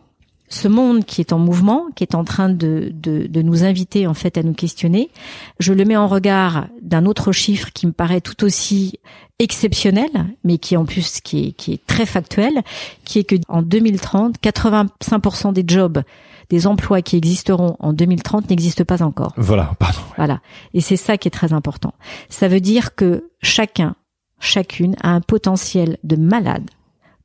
ce monde qui est en mouvement, qui est en train de, de, de, nous inviter en fait à nous questionner, je le mets en regard d'un autre chiffre qui me paraît tout aussi exceptionnel, mais qui en plus qui est, qui est très factuel, qui est que en 2030, 85% des jobs, des emplois qui existeront en 2030 n'existent pas encore. Voilà, pardon. Voilà, et c'est ça qui est très important. Ça veut dire que chacun, chacune a un potentiel de malade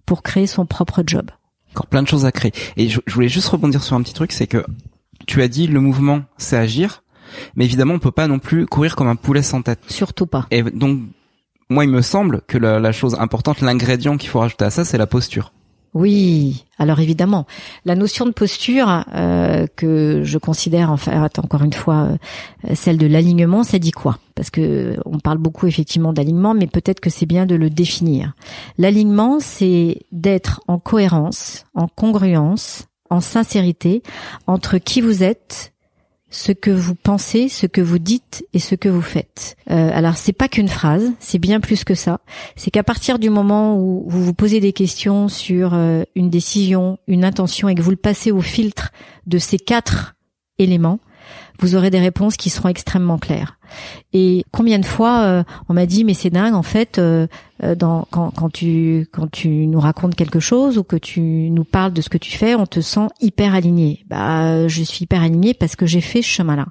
pour créer son propre job encore plein de choses à créer. Et je, voulais juste rebondir sur un petit truc, c'est que tu as dit le mouvement, c'est agir, mais évidemment on peut pas non plus courir comme un poulet sans tête. Surtout pas. Et donc moi il me semble que la, la chose importante, l'ingrédient qu'il faut rajouter à ça, c'est la posture. Oui, alors évidemment, la notion de posture euh, que je considère, enfin encore une fois, euh, celle de l'alignement, ça dit quoi? Parce que on parle beaucoup effectivement d'alignement, mais peut-être que c'est bien de le définir. L'alignement, c'est d'être en cohérence, en congruence, en sincérité entre qui vous êtes ce que vous pensez, ce que vous dites et ce que vous faites. Euh, alors c'est pas qu'une phrase, c'est bien plus que ça. C'est qu'à partir du moment où vous vous posez des questions sur euh, une décision, une intention et que vous le passez au filtre de ces quatre éléments, vous aurez des réponses qui seront extrêmement claires. Et combien de fois euh, on m'a dit mais c'est dingue en fait euh, euh, dans, quand, quand tu quand tu nous racontes quelque chose ou que tu nous parles de ce que tu fais, on te sent hyper aligné. Bah je suis hyper aligné parce que j'ai fait ce chemin-là.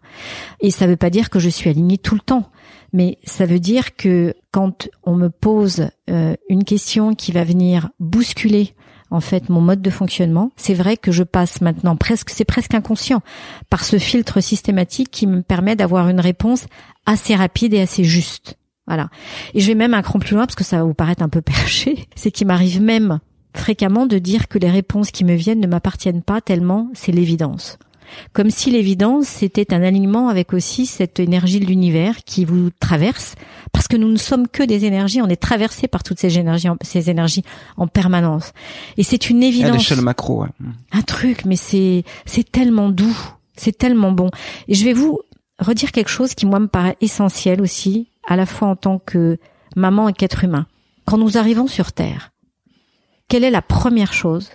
Et ça veut pas dire que je suis aligné tout le temps, mais ça veut dire que quand on me pose une question qui va venir bousculer en fait mon mode de fonctionnement. C'est vrai que je passe maintenant presque, c'est presque inconscient, par ce filtre systématique qui me permet d'avoir une réponse assez rapide et assez juste. Voilà. Et je vais même un cran plus loin parce que ça va vous paraître un peu [LAUGHS] perché. C'est qu'il m'arrive même fréquemment de dire que les réponses qui me viennent ne m'appartiennent pas tellement c'est l'évidence comme si l'évidence c'était un alignement avec aussi cette énergie de l'univers qui vous traverse, parce que nous ne sommes que des énergies, on est traversé par toutes ces énergies, ces énergies en permanence. Et c'est une évidence. À l'échelle macro, Un truc, mais c'est c'est tellement doux, c'est tellement bon. Et je vais vous redire quelque chose qui moi me paraît essentiel aussi, à la fois en tant que maman et qu'être humain. Quand nous arrivons sur Terre, quelle est la première chose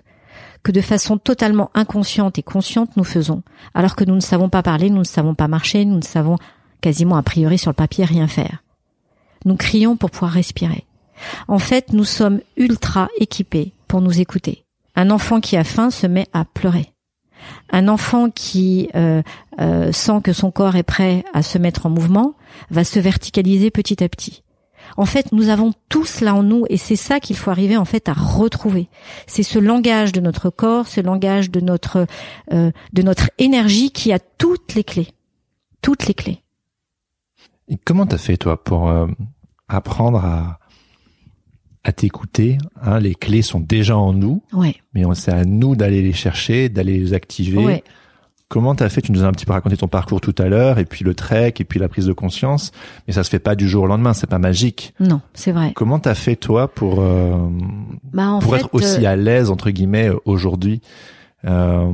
que de façon totalement inconsciente et consciente nous faisons, alors que nous ne savons pas parler, nous ne savons pas marcher, nous ne savons quasiment a priori sur le papier rien faire. Nous crions pour pouvoir respirer. En fait, nous sommes ultra équipés pour nous écouter. Un enfant qui a faim se met à pleurer. Un enfant qui euh, euh, sent que son corps est prêt à se mettre en mouvement va se verticaliser petit à petit. En fait, nous avons tout cela en nous et c'est ça qu'il faut arriver en fait à retrouver. C'est ce langage de notre corps, ce langage de notre euh, de notre énergie qui a toutes les clés, toutes les clés. Et comment t'as fait toi pour euh, apprendre à à t'écouter hein, Les clés sont déjà en nous, ouais. mais c'est à nous d'aller les chercher, d'aller les activer. Ouais. Comment t'as fait? Tu nous as un petit peu raconté ton parcours tout à l'heure, et puis le trek, et puis la prise de conscience. Mais ça se fait pas du jour au lendemain, c'est pas magique. Non, c'est vrai. Comment t'as fait toi pour euh, bah, pour être aussi euh, à l'aise entre guillemets aujourd'hui? Euh,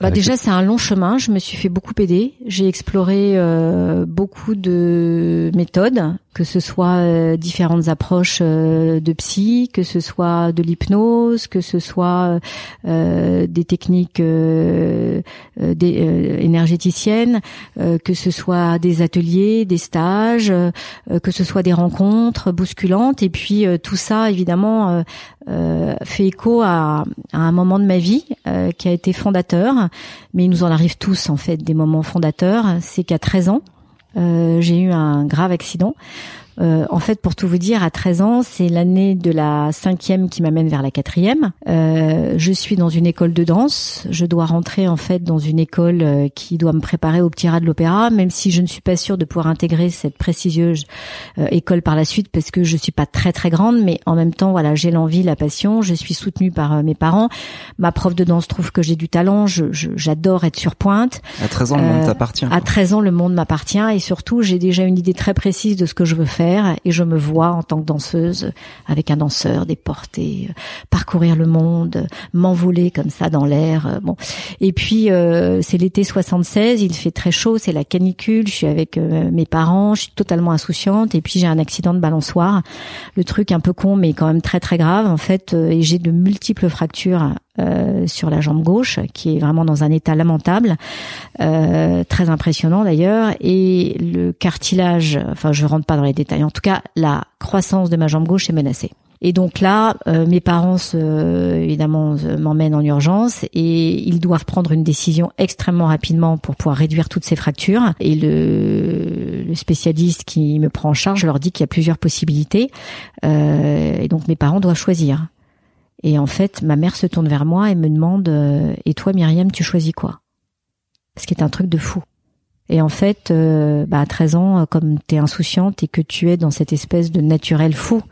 bah déjà c'est un long chemin. Je me suis fait beaucoup aider. J'ai exploré euh, beaucoup de méthodes, que ce soit euh, différentes approches euh, de psy, que ce soit de l'hypnose, que ce soit des techniques des, énergéticiennes, que ce soit des ateliers, des stages, que ce soit des rencontres bousculantes. Et puis tout ça évidemment fait écho à, un moment de ma vie qui a été fondateur, mais il nous en arrive tous en fait des moments fondateurs. C'est qu'à 13 ans, euh, j'ai eu un grave accident Euh, en fait, pour tout vous dire, à 13 ans, c'est l'année de la cinquième qui m'amène vers la quatrième. Euh, je suis dans une école de danse. Je dois rentrer en fait dans une école euh, qui doit me préparer au petit rat de l'opéra, même si je ne suis pas sûre de pouvoir intégrer cette prestigieuse euh, école par la suite parce que je suis pas très très grande, mais en même temps, voilà, j'ai l'envie, la passion. Je suis soutenue par euh, mes parents. Ma prof de danse trouve que j'ai du talent. J'adore être sur pointe. À 13 ans, le monde t'appartient. À 13 ans, le monde m'appartient et surtout, j'ai déjà une idée très précise de ce que je veux faire et je me vois en tant que danseuse avec un danseur déporté, euh, parcourir le monde, m'envoler comme ça dans l'air. Euh, bon, et puis euh, c'est l'été 76, il fait très chaud, c'est la canicule, je suis avec mes parents, je suis totalement insouciante et puis j'ai un accident de balançoire, le truc un peu con mais quand même très très grave en fait et j'ai de multiples fractures euh, sur la jambe gauche, qui est vraiment dans un état lamentable, euh, très impressionnant d'ailleurs, et le cartilage, enfin je rentre pas dans les détails, en tout cas la croissance de ma jambe gauche est menacée. Et donc là, euh, mes parents évidemment m'emmènent en urgence et ils doivent prendre une décision extrêmement rapidement pour pouvoir réduire toutes ces fractures. Et le, le spécialiste qui me prend en charge leur dit qu'il y a plusieurs possibilités. et donc mes parents doivent choisir. Et en fait, ma mère se tourne vers moi et me demande euh, Et toi, Myriam, tu choisis quoi? Ce qui est un truc de fou. Et en fait, euh, bah, à 13 ans, euh, comme tu es insouciante et que tu es dans cette espèce de naturel fou,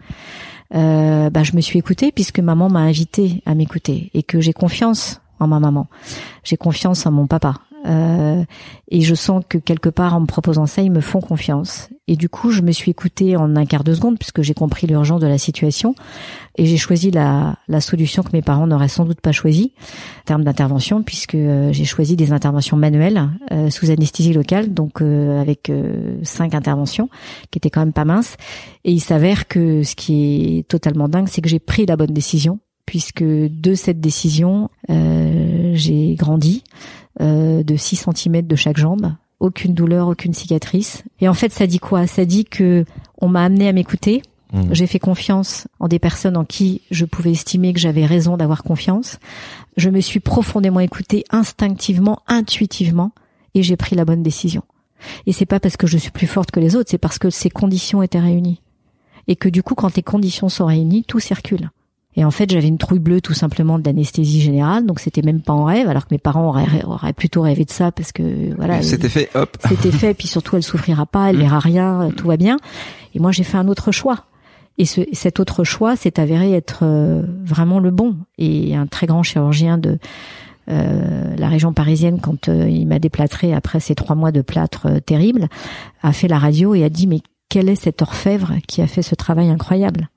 bah, je me suis écoutée puisque maman m'a invité à m'écouter et que j'ai confiance en ma maman. J'ai confiance en mon papa. Euh, et je sens que quelque part en me proposant ça, ils me font confiance. Et du coup, je me suis écoutée en un quart de seconde puisque j'ai compris l'urgence de la situation et j'ai choisi la, la solution que mes parents n'auraient sans doute pas choisi en termes d'intervention puisque euh, j'ai choisi des interventions manuelles euh, sous anesthésie locale, donc avec cinq interventions qui étaient quand même pas minces. Et il s'avère que ce qui est totalement dingue, c'est que j'ai pris la bonne décision puisque de cette décision, j'ai grandi. Euh, de 6 cm de chaque jambe, aucune douleur, aucune cicatrice. Et en fait, ça dit quoi? Ça dit que on m'a amené à m'écouter. Mmh. J'ai fait confiance en des personnes en qui je pouvais estimer que j'avais raison d'avoir confiance. Je me suis profondément écoutée instinctivement, intuitivement, et j'ai pris la bonne décision. Et c'est pas parce que je suis plus forte que les autres, c'est parce que ces conditions étaient réunies. Et que du coup, quand les conditions sont réunies, tout circule. Et en fait, j'avais une trouille bleue tout simplement d'anesthésie générale, donc c'était même pas en rêve, alors que mes parents auraient, auraient plutôt rêvé de ça parce que voilà. [LAUGHS] C'était fait, hop. C'était fait, puis surtout elle souffrira pas, elle verra rien, tout va bien. Et moi, j'ai fait un autre choix. Et ce, cet autre choix s'est avéré être euh, vraiment le bon. Et un très grand chirurgien de euh, la région parisienne, quand euh, il m'a déplâtré après ces trois mois de plâtre terrible, a fait la radio et a dit mais quel est cet orfèvre qui a fait ce travail incroyable?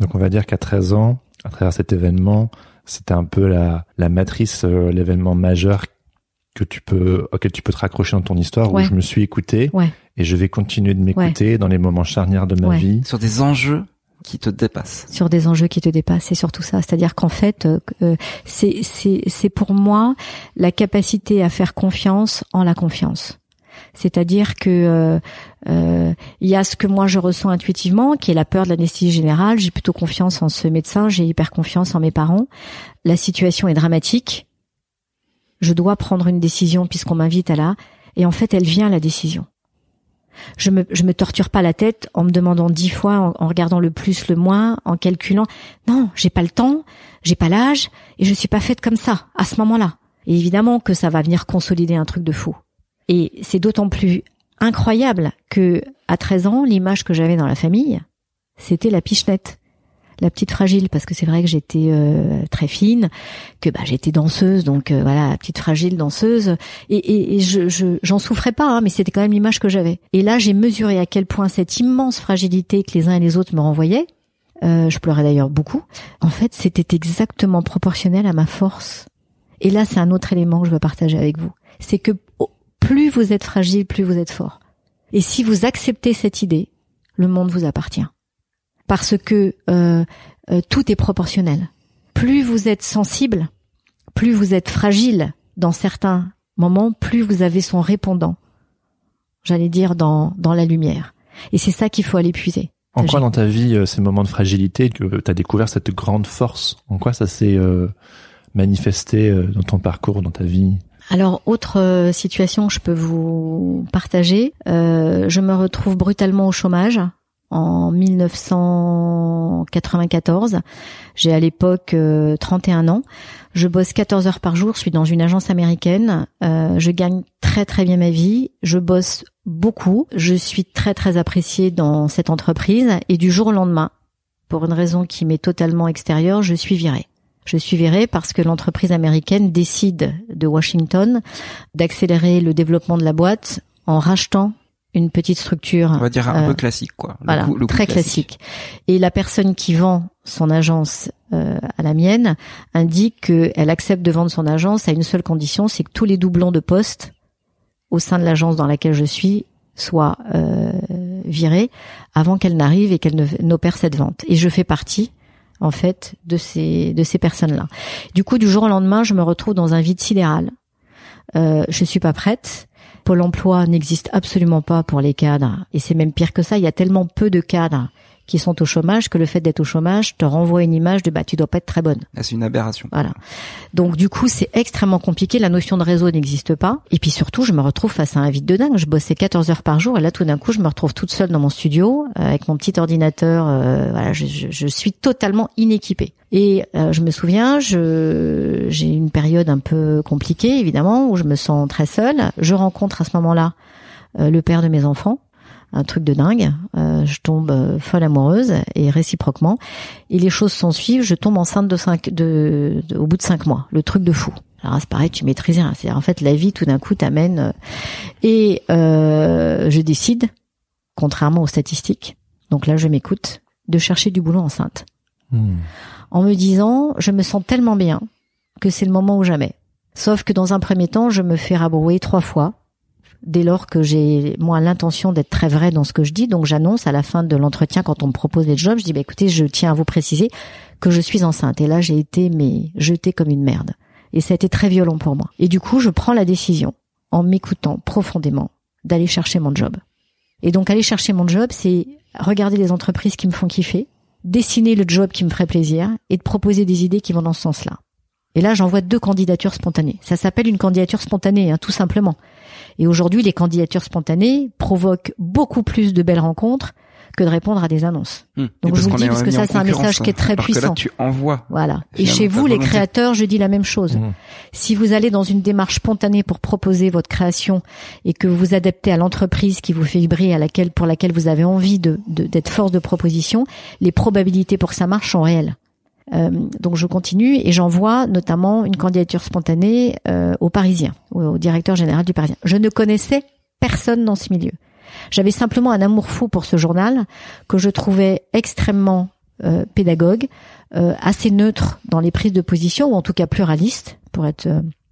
Donc on va dire qu'à 13 ans, à travers cet événement, c'était un peu la, la matrice, euh, l'événement majeur que tu peux auquel tu peux te raccrocher dans ton histoire où je me suis écouté et je vais continuer de m'écouter dans les moments charnières de ma vie. Sur des enjeux qui te dépassent. Sur des enjeux qui te dépassent c'est surtout ça. C'est-à-dire qu'en fait euh, euh, c'est c'est c'est pour moi la capacité à faire confiance en la confiance c'est-à-dire que euh, euh, il y a ce que moi je ressens intuitivement, qui est la peur de l'anesthésie générale. J'ai plutôt confiance en ce médecin, j'ai hyper confiance en mes parents. La situation est dramatique. Je dois prendre une décision puisqu'on m'invite à là. Et en fait, elle vient la décision. Je me je me torture pas la tête en me demandant dix fois, en, en regardant le plus, le moins, en calculant. Non, j'ai pas le temps, j'ai pas l'âge et je suis pas faite comme ça à ce moment-là. Et évidemment que ça va venir consolider un truc de fou. Et c'est d'autant plus incroyable que à 13 ans, l'image que j'avais dans la famille, c'était la pichenette, la petite fragile, parce que c'est vrai que j'étais euh, très fine, que bah j'étais danseuse, donc euh, voilà, petite fragile danseuse, et, et, je j'en souffrais pas, hein, mais c'était quand même l'image que j'avais. Et là, j'ai mesuré à quel point cette immense fragilité que les uns et les autres me renvoyaient, euh, je pleurais d'ailleurs beaucoup. En fait, c'était exactement proportionnel à ma force. Et là, c'est un autre élément que je veux partager avec vous. C'est que plus vous êtes fragile, plus vous êtes fort. Et si vous acceptez cette idée, le monde vous appartient. Parce que euh, euh, tout est proportionnel. Plus vous êtes sensible, plus vous êtes fragile dans certains moments, plus vous avez son répondant. J'allais dire dans, dans la lumière. Et c'est ça qu'il faut aller puiser. En quoi dans ta vie, euh, ces moments de fragilité, que tu as découvert cette grande force En quoi ça s'est manifesté dans ton parcours, dans ta vie? Alors, autre euh, situation que je peux vous partager, euh, je me retrouve brutalement au chômage en 1994. J'ai à l'époque 31 ans. Je bosse 14 heures par jour. Je suis dans une agence américaine. je gagne très très bien ma vie. Je bosse beaucoup. Je suis très très appréciée dans cette entreprise. Et du jour au lendemain, pour une raison qui m'est totalement extérieure, je suis virée. Je suis virée parce que l'entreprise américaine décide de Washington d'accélérer le développement de la boîte en rachetant une petite structure. On va dire un peu euh, classique, quoi. Le voilà, très classique. Et la personne qui vend son agence euh, à la mienne indique qu'elle accepte de vendre son agence à une seule condition, c'est que tous les doublons de poste au sein de l'agence dans laquelle je suis soient euh, virés avant qu'elle n'arrive et qu'elle n'opère cette vente. Et je fais partie en fait de ces de ces personnes-là. Du coup, du jour au lendemain, je me retrouve dans un vide sidéral. Euh, je suis pas prête. Pôle emploi n'existe absolument pas pour les cadres. Et c'est même pire que ça. Il y a tellement peu de cadres qui sont au chômage que le fait d'être au chômage te renvoie une image de bah tu dois pas être très bonne. Ah, c'est une aberration. Voilà. Donc du coup c'est extrêmement compliqué. La notion de réseau n'existe pas. Et puis surtout je me retrouve face à un vide de dingue. Je bossais 14 heures par jour et là tout d'un coup je me retrouve toute seule dans mon studio euh, avec mon petit ordinateur. Euh, voilà, je, je, je, suis totalement inéquipée. Et euh, je me souviens, je j'ai une période un peu compliquée évidemment où je me sens très seule. Je rencontre à ce moment-là le père de mes enfants un truc de dingue. Euh, je tombe euh, folle amoureuse et réciproquement. Et les choses s'en suivent. Je tombe enceinte de cinq, de, au bout de cinq mois. Le truc de fou. Alors c'est pareil, tu maîtrises rien. C'est en fait la vie tout d'un coup t'amène. Euh, et je décide, contrairement aux statistiques, donc là je m'écoute, de chercher du boulot enceinte. Hmm. En me disant, je me sens tellement bien que c'est le moment ou jamais. Sauf que dans un premier temps, je me fais rabrouer trois fois dès lors que j'ai moi l'intention d'être très vrai dans ce que je dis. Donc j'annonce à la fin de l'entretien quand on me propose les jobs, je dis bah écoutez, je tiens à vous préciser que je suis enceinte. Et là j'ai été mais jetée comme une merde. Et ça a été très violent pour moi. Et du coup, je prends la décision en m'écoutant profondément d'aller chercher mon job. Et donc aller chercher mon job, c'est regarder les entreprises qui me font kiffer, dessiner le job qui me ferait plaisir et de proposer des idées qui vont dans ce sens-là. Et là, j'envoie deux candidatures spontanées. Ça s'appelle une candidature spontanée, hein, tout simplement. Et aujourd'hui, les candidatures spontanées provoquent beaucoup plus de belles rencontres que de répondre à des annonces. Hmm. Donc je vous dis parce que ça c'est un message qui est très puissant. tu envoies. Voilà. Et chez vous les créateurs, je dis la même chose. Hmm. Si vous allez dans une démarche spontanée pour proposer votre création et que vous adaptez à l'entreprise qui vous fait vibrer, à laquelle pour laquelle vous avez envie de d'être force de proposition, les probabilités pour que ça marche sont réelles. Euh, donc je continue et j'envoie notamment une candidature spontanée euh, au Parisien, au, directeur général du Parisien. Je ne connaissais personne dans ce milieu. J'avais simplement un amour fou pour ce journal que je trouvais extrêmement euh, pédagogue, assez neutre dans les prises de position ou en tout cas pluraliste pour être.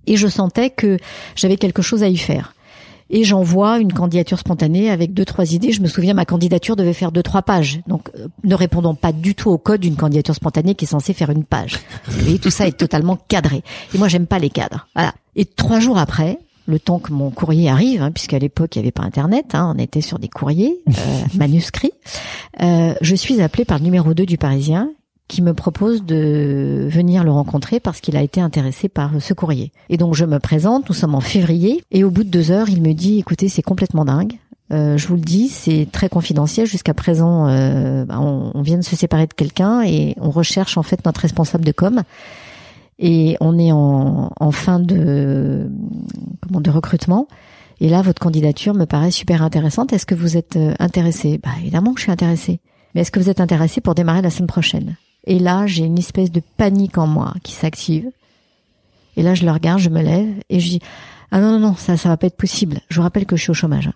et je sentais que j'avais quelque chose à y faire et j'envoie une candidature spontanée avec deux trois idées. Je me souviens ma candidature devait faire deux trois pages. Donc euh, ne répondons pas du tout au code d'une candidature spontanée qui est censée faire une page. Et tout ça est totalement cadré. Et moi j'aime pas les cadres. Voilà. Et trois jours après, le temps que mon courrier arrive, hein, puisqu'à l'époque il n'y avait pas Internet, hein, on était sur des courriers euh, [LAUGHS] manuscrits, euh, je suis appelée par le numéro 2 du Parisien qui me propose de venir le rencontrer parce qu'il a été intéressé par ce courrier. Et donc je me présente, nous sommes en février, et au bout de deux heures, il me dit, écoutez, c'est complètement dingue. Euh, je vous le dis, c'est très confidentiel. Jusqu'à présent, euh, bah, on, on, vient de se séparer de quelqu'un et on recherche en fait notre responsable de com. Et on est en, en fin de comment de recrutement. Et là, votre candidature me paraît super intéressante. Est-ce que vous êtes euh, intéressé? Bah évidemment que je suis intéressé. Mais est-ce que vous êtes intéressé pour démarrer la semaine prochaine? Et là, j'ai une espèce de panique en moi qui s'active. Et là, je le regarde, je me lève et je dis ah non non non ça ça va pas être possible. Je vous rappelle que je suis au chômage hein,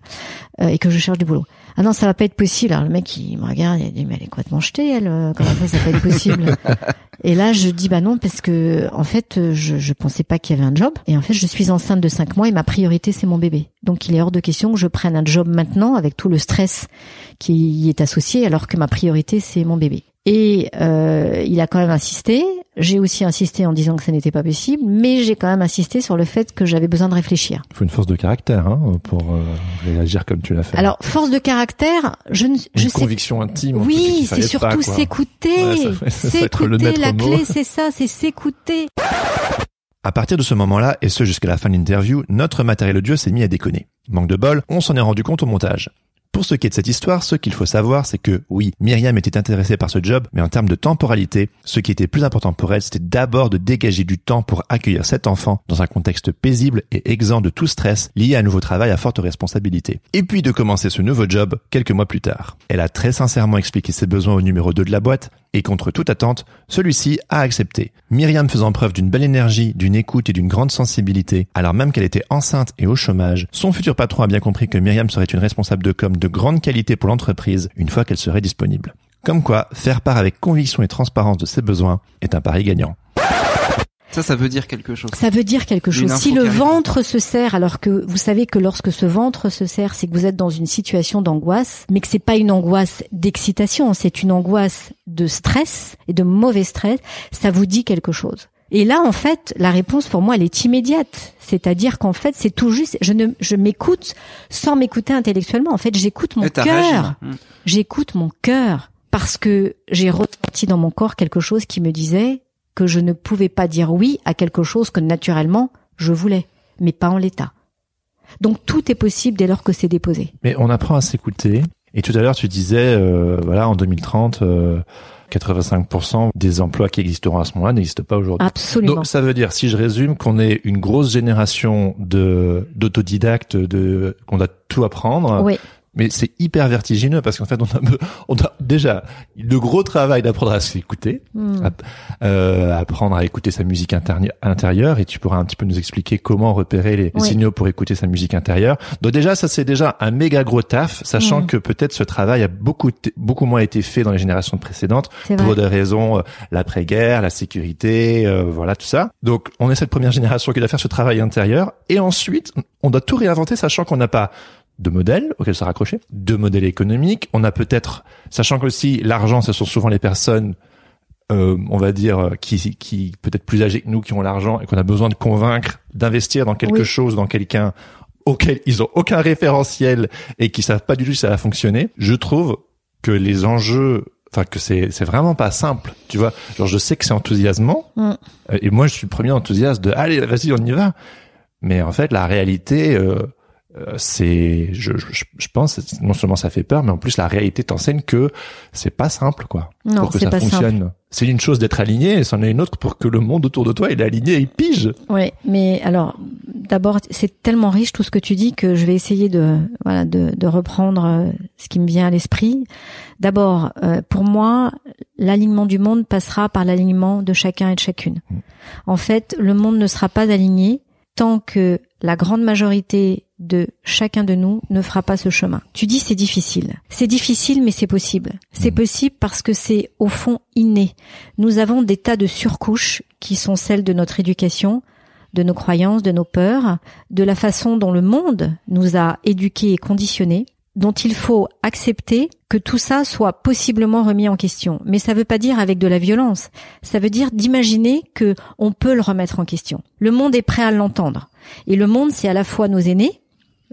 euh, et que je cherche du boulot. Ah non ça va pas être possible. Alors le mec il me regarde, il dit mais elle est complètement jetée elle. Euh, comment ça ça va pas être possible? [LAUGHS] Et là je dis bah non parce que en fait je je pensais pas qu'il y avait un job et en fait je suis enceinte de cinq mois et ma priorité c'est mon bébé. Donc il est hors de question que je prenne un job maintenant avec tout le stress qui y est associé alors que ma priorité c'est mon bébé. Et euh, il a quand même insisté. J'ai aussi insisté en disant que ça n'était pas possible, mais j'ai quand même insisté sur le fait que j'avais besoin de réfléchir. Il faut une force de caractère hein, pour euh, réagir comme tu l'as fait. Alors force de caractère, je ne, je une conviction intime. Oui, c'est surtout s'écouter. [LAUGHS] s'écouter, la clé, c'est ça, c'est s'écouter. À partir de ce moment-là, et ce jusqu'à la fin de l'interview, notre matériel audio s'est mis à déconner. Manque de bol, on s'en est rendu compte au montage. Pour ce qui est de cette histoire, ce qu'il faut savoir, c'est que oui, Myriam était intéressée par ce job, mais en termes de temporalité, ce qui était plus important pour elle, c'était d'abord de dégager du temps pour accueillir cet enfant dans un contexte paisible et exempt de tout stress lié à un nouveau travail à forte responsabilité. Et puis de commencer ce nouveau job quelques mois plus tard. Elle a très sincèrement expliqué ses besoins au numéro 2 de la boîte, et contre toute attente, celui-ci a accepté. Myriam faisant preuve d'une belle énergie, d'une écoute et d'une grande sensibilité, alors même qu'elle était enceinte et au chômage, son futur patron a bien compris que Myriam serait une responsable de com de grande qualité pour l'entreprise une fois qu'elle serait disponible. Comme quoi, faire part avec conviction et transparence de ses besoins est un pari gagnant. Ça, ça veut dire quelque chose. Ça veut dire quelque chose. Si le ventre se serre, alors que vous savez que lorsque ce ventre se serre, c'est que vous êtes dans une situation d'angoisse, mais que c'est pas une angoisse d'excitation, c'est une angoisse de stress et de mauvais stress, ça vous dit quelque chose. Et là, en fait, la réponse pour moi, elle est immédiate. C'est-à-dire qu'en fait, c'est tout juste, je ne, je m'écoute sans m'écouter intellectuellement. En fait, j'écoute mon cœur. Mmh. J'écoute mon cœur parce que j'ai ressenti dans mon corps quelque chose qui me disait que je ne pouvais pas dire oui à quelque chose que naturellement je voulais, mais pas en l'état. Donc tout est possible dès lors que c'est déposé. Mais on apprend à s'écouter. Et tout à l'heure, tu disais, euh, voilà, en 2030, 85% euh, des emplois qui existeront à ce moment-là n'existent pas aujourd'hui. Absolument. Donc ça veut dire, si je résume, qu'on est une grosse génération de d'autodidactes, de qu'on doit tout apprendre. Oui mais c'est hyper vertigineux parce qu'en fait on a, on a déjà le gros travail d'apprendre à s'écouter, hmm. euh, apprendre à écouter sa musique intérieure et tu pourras un petit peu nous expliquer comment repérer les, signaux pour écouter sa musique intérieure. Donc déjà ça c'est déjà un méga gros taf, sachant hmm. que peut-être ce travail a beaucoup beaucoup moins été fait dans les générations précédentes pour des raisons euh, l'après-guerre, la sécurité, euh, voilà tout ça. Donc on est cette première génération qui doit faire ce travail intérieur et ensuite on doit tout réinventer sachant qu'on n'a pas de modèles auxquels se raccrocher, de modèles économiques. On a peut-être, sachant qu'aussi l'argent, ce sont souvent les personnes, euh, on va dire, qui, qui peut-être plus âgées que nous, qui ont l'argent et qu'on a besoin de convaincre d'investir dans quelque chose, dans quelqu'un auquel ils ont aucun référentiel et qui savent pas du tout si ça va fonctionner. Je trouve que les enjeux enfin que c'est c'est vraiment pas simple tu vois genre je sais que c'est enthousiasmant mm. et moi je suis le premier enthousiaste de allez vas-y on y va mais en fait la réalité euh, euh, c'est, je, je, je, pense, non seulement ça fait peur, mais en plus la réalité t'enseigne que c'est pas simple, quoi. Non, pour que ça fonctionne. C'est une chose d'être aligné, et c'en est une autre pour que le monde autour de toi il est aligné et il pige. Oui, mais alors d'abord c'est tellement riche tout ce que tu dis que je vais essayer de voilà de, de reprendre euh, ce qui me vient à l'esprit. D'abord, euh, pour moi, l'alignement du monde passera par l'alignement de chacun et de chacune. Mm. En fait, le monde ne sera pas aligné tant que la grande majorité de chacun de nous ne fera pas ce chemin. Tu dis c'est difficile. C'est difficile mais c'est possible. C'est possible parce que c'est au fond inné. Nous avons des tas de surcouches qui sont celles de notre éducation, de nos croyances, de nos peurs, de la façon dont le monde nous a éduqués et conditionnés, dont il faut accepter que tout ça soit possiblement remis en question. Mais ça veut pas dire avec de la violence. Ça veut dire d'imaginer que on peut le remettre en question. Le monde est prêt à l'entendre. Et le monde, c'est à la fois nos aînés,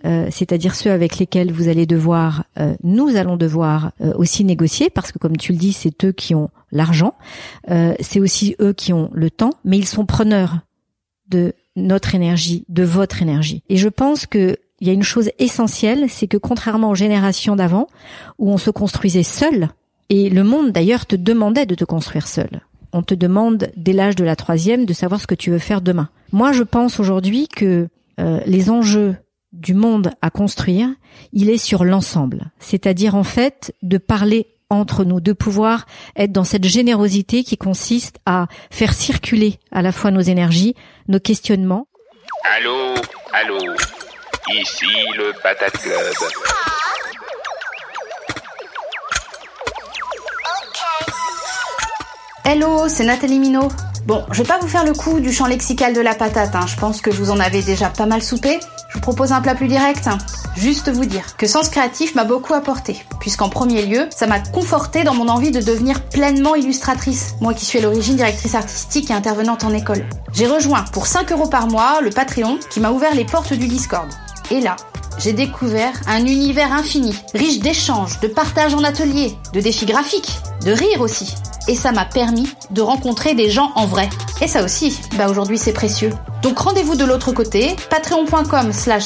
euh, c'est-à-dire ceux avec lesquels vous allez devoir, euh, nous allons devoir euh, aussi négocier, parce que comme tu le dis, c'est eux qui ont l'argent, c'est aussi eux qui ont le temps, mais ils sont preneurs de notre énergie, de votre énergie. Et je pense que il y a une chose essentielle, c'est que contrairement aux générations d'avant, où on se construisait seul, et le monde d'ailleurs te demandait de te construire seul. On te demande dès l'âge de la troisième de savoir ce que tu veux faire demain. Moi, je pense aujourd'hui que euh, les enjeux du monde à construire, il est sur l'ensemble. C'est-à-dire en fait de parler entre nous, de pouvoir être dans cette générosité qui consiste à faire circuler à la fois nos énergies, nos questionnements. Allô, allô, ici le Patate Club. Hello, c'est Nathalie Minot. Bon, je vais pas vous faire le coup du champ lexical de la patate, hein. je pense que vous en avez déjà pas mal soupé. Je vous propose un plat plus direct. Juste vous dire que Sens Créatif m'a beaucoup apporté, puisqu'en premier lieu, ça m'a conforté dans mon envie de devenir pleinement illustratrice, moi qui suis à l'origine directrice artistique et intervenante en école. J'ai rejoint pour 5 euros par mois le Patreon qui m'a ouvert les portes du Discord. Et là, j'ai découvert un univers infini, riche d'échanges, de partage en atelier, de défis graphiques, de rire aussi et ça m'a permis de rencontrer des gens en vrai. Et ça aussi, bah aujourd'hui c'est précieux. Donc rendez-vous de l'autre côté, patreon.com slash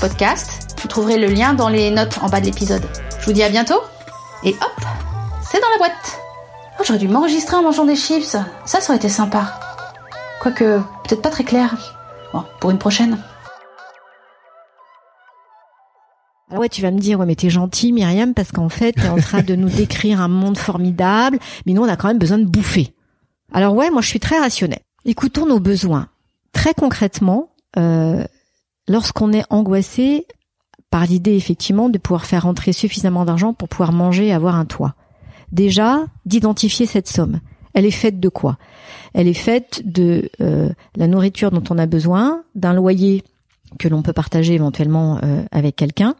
podcast Vous trouverez le lien dans les notes en bas de l'épisode. Je vous dis à bientôt et hop, c'est dans la boîte. Oh, j'aurais dû m'enregistrer en mangeant des chips. Ça, ça aurait été sympa. Quoique, peut-être pas très clair. Bon, pour une prochaine. Alors ouais, tu vas me dire, ouais, mais t'es gentil, Myriam, parce qu'en fait, t'es en train de nous décrire un monde formidable, mais nous, on a quand même besoin de bouffer. Alors ouais, moi, je suis très rationnelle. Écoutons nos besoins. Très concrètement, euh, lorsqu'on est angoissé par l'idée, effectivement, de pouvoir faire rentrer suffisamment d'argent pour pouvoir manger et avoir un toit. Déjà, d'identifier cette somme. Elle est faite de quoi? Elle est faite de euh, la nourriture dont on a besoin, d'un loyer que l'on peut partager éventuellement euh, avec quelqu'un,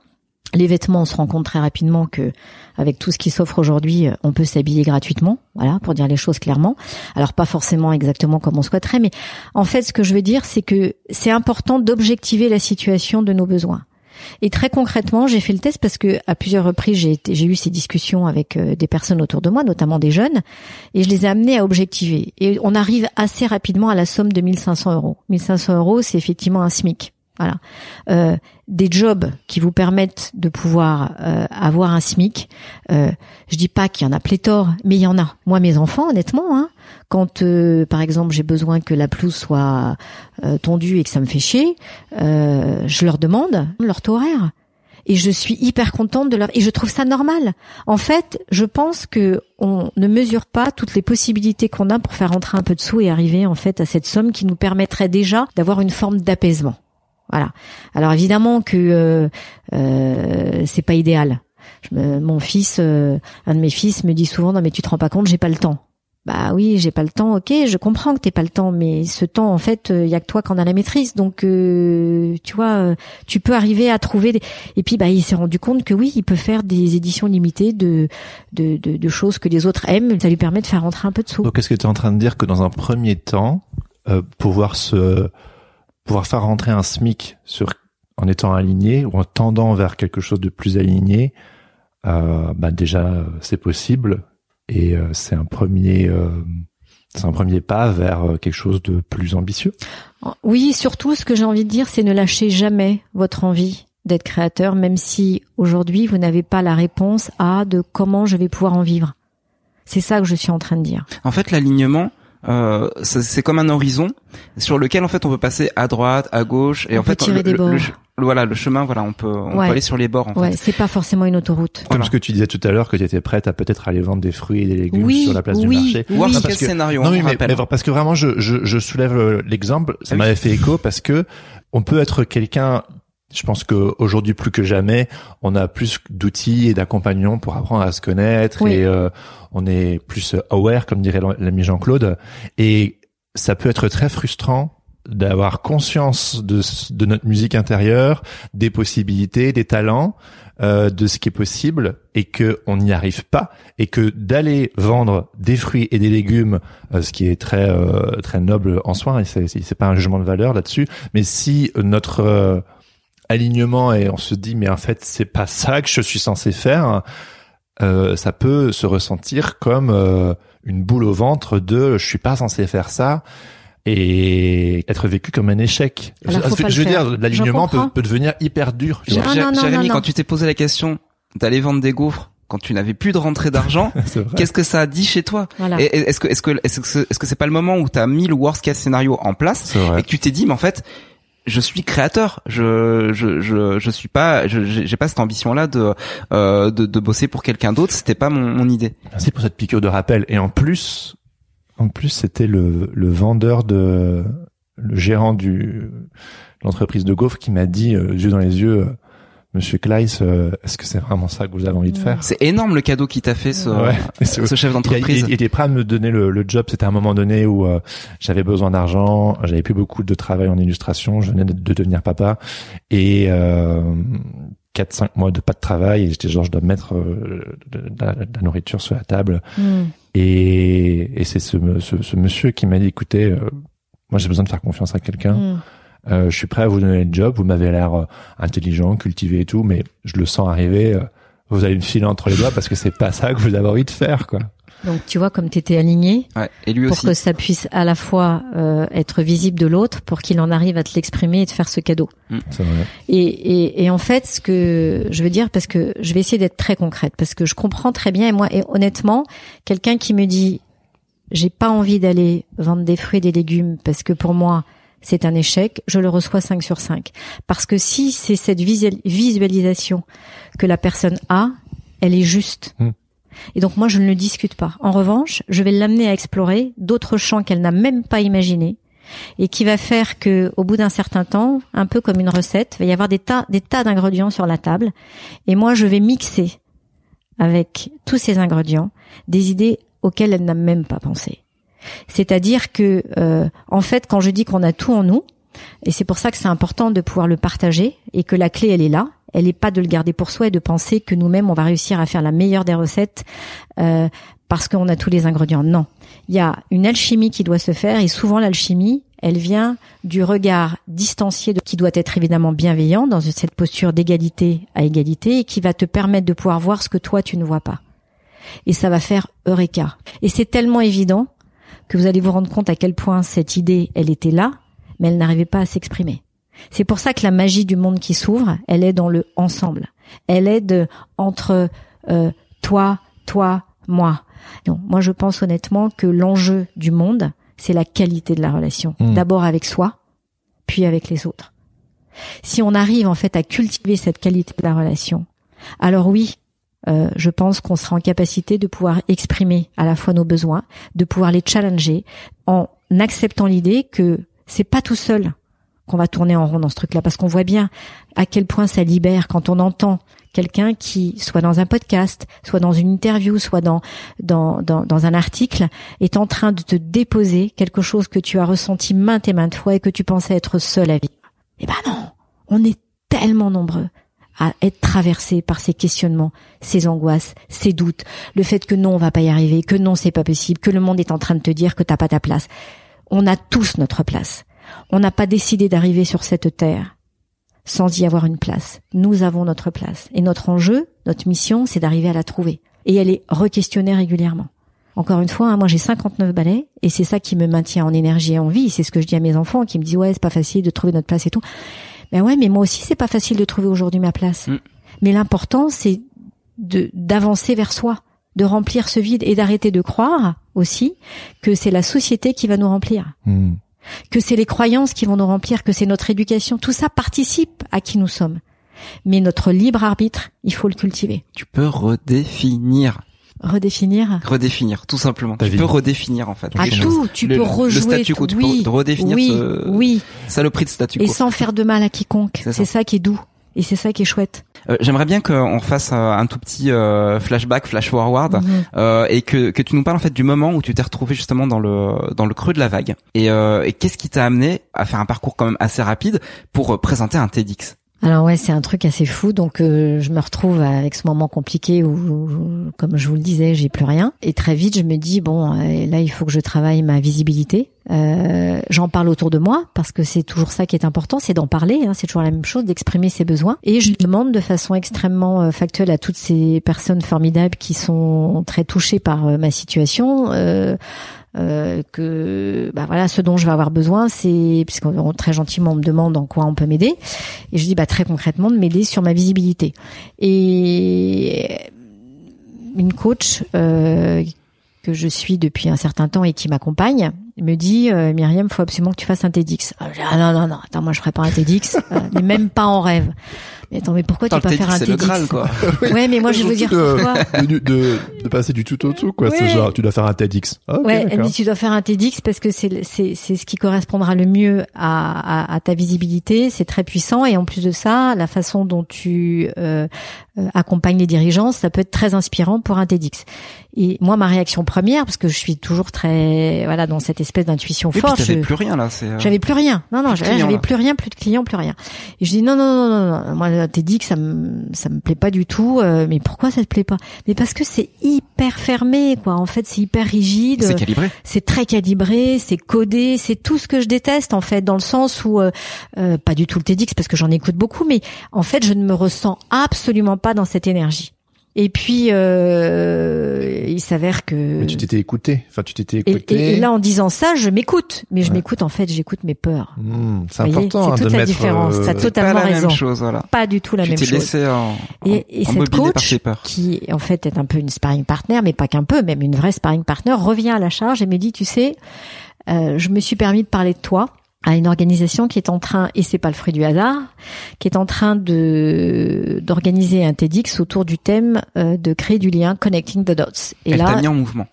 les vêtements, on se rend compte très rapidement que avec tout ce qui s'offre aujourd'hui, euh, on peut s'habiller gratuitement, voilà, pour dire les choses clairement. Alors pas forcément exactement comme on souhaiterait, mais en fait, ce que je veux dire, c'est que c'est important d'objectiver la situation de nos besoins. Et très concrètement, j'ai fait le test parce que à plusieurs reprises, j'ai, eu ces discussions avec euh, des personnes autour de moi, notamment des jeunes, et je les ai amenés à objectiver. Et on arrive assez rapidement à la somme de 1500 euros. 1500 euros, c'est effectivement un SMIC. Voilà. Euh, des jobs qui vous permettent de pouvoir euh, avoir un SMIC. Euh, je dis pas qu'il y en a pléthore, mais il y en a. Moi, mes enfants, honnêtement, hein, quand euh, par exemple j'ai besoin que la pelouse soit euh, tondue et que ça me fait chier, je leur demande leur taux horaire. Et je suis hyper contente de leur et je trouve ça normal. En fait, je pense que on ne mesure pas toutes les possibilités qu'on a pour faire rentrer un peu de sous et arriver en fait à cette somme qui nous permettrait déjà d'avoir une forme d'apaisement. Voilà. Alors évidemment que euh, euh, c'est pas idéal. Je me, mon fils, euh, un de mes fils me dit souvent non mais tu te rends pas compte, j'ai pas le temps. Bah oui, j'ai pas le temps. Ok, je comprends que t'es pas le temps, mais ce temps, en fait, il y a que toi qui en a la maîtrise. Donc, tu vois, tu peux arriver à trouver. Des... Et puis, bah, il s'est rendu compte que oui, il peut faire des éditions limitées de de, de choses que les autres aiment. Ça lui permet de faire rentrer un peu de sous. Donc, est-ce que tu es en train de dire que dans un premier temps, pouvoir se pouvoir faire rentrer un SMIC sur en étant aligné ou en tendant vers quelque chose de plus aligné, euh, bah déjà c'est possible et euh, c'est un premier euh, c'est un premier pas vers euh, quelque chose de plus ambitieux. Oui, surtout ce que j'ai envie de dire, c'est ne lâchez jamais votre envie d'être créateur, même si aujourd'hui vous n'avez pas la réponse à de comment je vais pouvoir en vivre. C'est ça que je suis en train de dire. En fait, l'alignement, euh, c'est comme un horizon sur lequel en fait on peut passer à droite, à gauche et on en fait tirer le, des bords. voilà le chemin voilà on peut on Ouais. peut aller sur les bords en ouais, c'est pas forcément une autoroute. Comme Voilà. ce que tu disais tout à l'heure que tu étais prête à peut-être aller vendre des fruits et des légumes Oui, sur la place oui, du marché. oui. Voir Oui. quel parce que- scénario Non, oui, mais, mais parce que vraiment, je, je, je soulève euh, l'exemple. Ça Ah oui. m'avait fait écho parce que on peut être quelqu'un. Je pense que aujourd'hui plus que jamais, on a plus d'outils et d'accompagnants pour apprendre à se connaître Oui. et euh, on est plus aware, comme dirait l'ami Jean-Claude. Et ça peut être très frustrant d'avoir conscience de, de notre musique intérieure, des possibilités, des talents, euh, de ce qui est possible et que on n'y arrive pas et que d'aller vendre des fruits et des légumes, euh, ce qui est très euh, très noble en soi, et c'est c'est c'est pas un jugement de valeur là-dessus, mais si notre euh, alignement et on se dit mais en fait c'est pas ça que je suis censé faire, euh, ça peut se ressentir comme euh, une boule au ventre de je suis pas censé faire ça et être vécu comme un échec. Alors, je, pas je veux faire. dire, l'alignement peut, devenir hyper dur. Ah, Jérémy, quand tu t'es posé la question d'aller vendre des gaufres quand tu n'avais plus de rentrée d'argent, [LAUGHS] qu'est-ce que ça a dit chez toi Voilà. Est-ce que est-ce que est-ce que est-ce que c'est pas le moment où tu as mis le worst case scénario en place C'est vrai. et que tu t'es dit mais en fait je suis créateur, je je je je suis pas j'ai pas cette ambition là de euh, de, de bosser pour quelqu'un d'autre, c'était pas mon, idée. Merci pour cette piqûre de rappel. Et en plus, en plus, c'était le, le vendeur de, le gérant du, l'entreprise de gaufres qui m'a dit, euh, yeux dans les yeux, Monsieur Kleiss, euh, est-ce que c'est vraiment ça que vous avez envie de faire? C'est énorme le cadeau qu'il t'a fait ce Ouais. C'est- ce chef d'entreprise. il- il était prêt à me donner le, le job. C'était à un moment donné où euh, j'avais besoin d'argent, j'avais plus beaucoup de travail en illustration, je venais de, de devenir papa et euh, 4-5 mois de pas de travail et j'étais genre je dois mettre euh, de, de la, de la nourriture sur la table Hmm. et, et c'est ce, ce, ce monsieur qui m'a dit écoutez euh, moi j'ai besoin de faire confiance à quelqu'un Hmm. Euh, je suis prêt à vous donner le job vous m'avez l'air euh, intelligent cultivé et tout mais je le sens arriver euh, vous allez me filer entre les doigts parce que c'est pas ça que vous avez envie de faire quoi Donc tu vois comme tu étais aligné Ouais. Et lui pour aussi. que ça puisse à la fois euh, être visible de l'autre pour qu'il en arrive à te l'exprimer et te faire ce cadeau. C'est vrai. Et, et, et en fait, ce que je veux dire, parce que je vais essayer d'être très concrète, parce que je comprends très bien, et moi, et honnêtement, quelqu'un qui me dit, j'ai pas envie d'aller vendre des fruits et des légumes, parce que pour moi, c'est un échec, je le reçois 5 sur 5. Parce que si c'est cette visual- visualisation que la personne a, elle est juste. Hmm. Et donc moi, je ne le discute pas. En revanche, je vais l'amener à explorer d'autres champs qu'elle n'a même pas imaginés et qui va faire que, au bout d'un certain temps, un peu comme une recette, il va y avoir des tas, des tas d'ingrédients sur la table, et moi je vais mixer avec tous ces ingrédients des idées auxquelles elle n'a même pas pensé. C'est-à-dire que, euh, en fait, quand je dis qu'on a tout en nous, et c'est pour ça que c'est important de pouvoir le partager et que la clé elle est là. Elle n'est pas de le garder pour soi et de penser que nous-mêmes on va réussir à faire la meilleure des recettes euh, parce qu'on a tous les ingrédients. Non, il y a une alchimie qui doit se faire et souvent l'alchimie, elle vient du regard distancié de, qui doit être évidemment bienveillant dans cette posture d'égalité à égalité et qui va te permettre de pouvoir voir ce que toi tu ne vois pas. Et ça va faire eureka. Et c'est tellement évident que vous allez vous rendre compte à quel point cette idée, elle était là, mais elle n'arrivait pas à s'exprimer. C'est pour ça que la magie du monde qui s'ouvre, elle est dans le ensemble. Elle est de, entre euh, toi, toi, moi. Donc, moi, je pense honnêtement que l'enjeu du monde, c'est la qualité de la relation. Mm. D'abord avec soi, puis avec les autres. Si on arrive en fait à cultiver cette qualité de la relation, alors oui, euh, je pense qu'on sera en capacité de pouvoir exprimer à la fois nos besoins, de pouvoir les challenger, en acceptant l'idée que c'est pas tout seul qu'on va tourner en rond dans ce truc-là, parce qu'on voit bien à quel point ça libère quand on entend quelqu'un qui, soit dans un podcast, soit dans une interview, soit dans, dans, dans, dans un article, est en train de te déposer quelque chose que tu as ressenti maintes et maintes fois et que tu pensais être seul à vivre. Eh ben non, on est tellement nombreux à être traversés par ces questionnements, ces angoisses, ces doutes, le fait que non, on va pas y arriver, que non, c'est pas possible, que le monde est en train de te dire que t'as pas ta place. On a tous notre place. On n'a pas décidé d'arriver sur cette terre sans y avoir une place. Nous avons notre place. Et notre enjeu, notre mission, c'est d'arriver à la trouver. Et elle est requestionnée régulièrement. Encore une fois, hein, moi j'ai 59 balais et c'est ça qui me maintient en énergie et en vie. C'est ce que je dis à mes enfants qui me disent ouais c'est pas facile de trouver notre place et tout. Mais ouais, mais moi aussi c'est pas facile de trouver aujourd'hui ma place. Mm. Mais l'important c'est de d'avancer vers soi, de remplir ce vide et d'arrêter de croire aussi que c'est la société qui va nous remplir Hmm. que c'est les croyances qui vont nous remplir, que c'est notre éducation. Tout ça participe à qui nous sommes. Mais notre libre arbitre, il faut le cultiver. Tu peux redéfinir, Redéfinir. redéfinir, tout simplement. Ta tu vie. peux redéfinir en fait. Choses. tout, tu Le- peux le rejouer. statu quo, tout. tu peux oui, redéfinir oui, ce- oui, Saloperie de statu et quo. sans faire de mal à quiconque. C'est ça. Qui est doux. Et c'est ça qui est chouette. Euh, J'aimerais bien qu'on fasse euh, un tout petit euh, flashback, flash forward, Mhm. euh, et que, que tu nous parles en fait du moment où tu t'es retrouvé justement dans le dans le creux de la vague. Et, euh, et qu'est-ce qui t'a amené à faire un parcours quand même assez rapide pour présenter un TEDx? Alors ouais, c'est un truc assez fou. Donc euh, je me retrouve avec ce moment compliqué où, comme je vous le disais, j'ai plus rien. Et très vite, je me dis bon, euh, là, il faut que je travaille ma visibilité. Euh, J'en parle autour de moi parce que c'est toujours ça qui est important, c'est d'en parler. Hein, c'est toujours la même chose, d'exprimer ses besoins. Et je demande de façon extrêmement euh, factuelle à toutes ces personnes formidables qui sont très touchées par euh, ma situation. Euh, euh, que bah voilà ce dont je vais avoir besoin c'est puisqu'on très gentiment on me demande en quoi on peut m'aider et je dis bah très concrètement de m'aider sur ma visibilité et une coach euh, que je suis depuis un certain temps et qui m'accompagne me dit euh, Myriam faut absolument que tu fasses un TEDx. Ah, ah non non non attends moi je ferai pas un TEDx euh, mais même pas en rêve mais attends mais pourquoi tu le pas faire un TEDx, Graal, quoi. ouais mais moi je veux dire de, de, de, de passer du tout au tout, quoi. C'est genre, tu dois faire un TEDx. Ah, ouais, elle dit tu dois faire un TEDx parce que c'est c'est c'est ce qui correspondra le mieux à, à, à ta visibilité. C'est très puissant et en plus de ça, la façon dont tu euh, euh, accompagnes les dirigeants, ça peut être très inspirant pour un TEDx. Et moi, ma réaction première, parce que je suis toujours très voilà dans cette espèce d'intuition Oui, forte. t'avais je- plus rien là. Euh, j'avais plus rien. Non, non, j'avais j'avais plus rien, plus de clients, plus rien. Et je dis non, non, non, non, non. Moi, t'es dit que ça me, ça me plaît pas du tout. euh, mais pourquoi ça te plaît pas? Mais parce que c'est hyper fermé, quoi. En fait, c'est hyper rigide. C'est calibré. C'est très calibré, c'est codé, c'est tout ce que je déteste en fait, dans le sens où euh, euh, pas du tout le TEDx parce que j'en écoute beaucoup, mais en fait, je ne me ressens absolument pas dans cette énergie. Et puis, euh, il s'avère que. Mais tu t'étais écouté. Enfin, tu t'étais Et, écouté. et- et là, en disant ça, je m'écoute. Mais je Ouais. m'écoute, en fait, j'écoute mes peurs. Hmm, c'est important c'est hein, toute de la mettre. différence. euh, C'est pas Totalement la raison. même chose, voilà. Pas du tout la tu même t'es chose. laissé en, Et, et cette par coach, tes peurs. qui en fait est un peu une sparring partner, mais pas qu'un peu, même une vraie sparring partner, revient à la charge et me dit, tu sais, euh, je me suis permis de parler de toi à une organisation qui est en train, et c'est pas le fruit du hasard, qui est en train de d'organiser un TEDx autour du thème euh, de créer du lien, connecting the dots. Et Elle là, t'a mis en mouvement.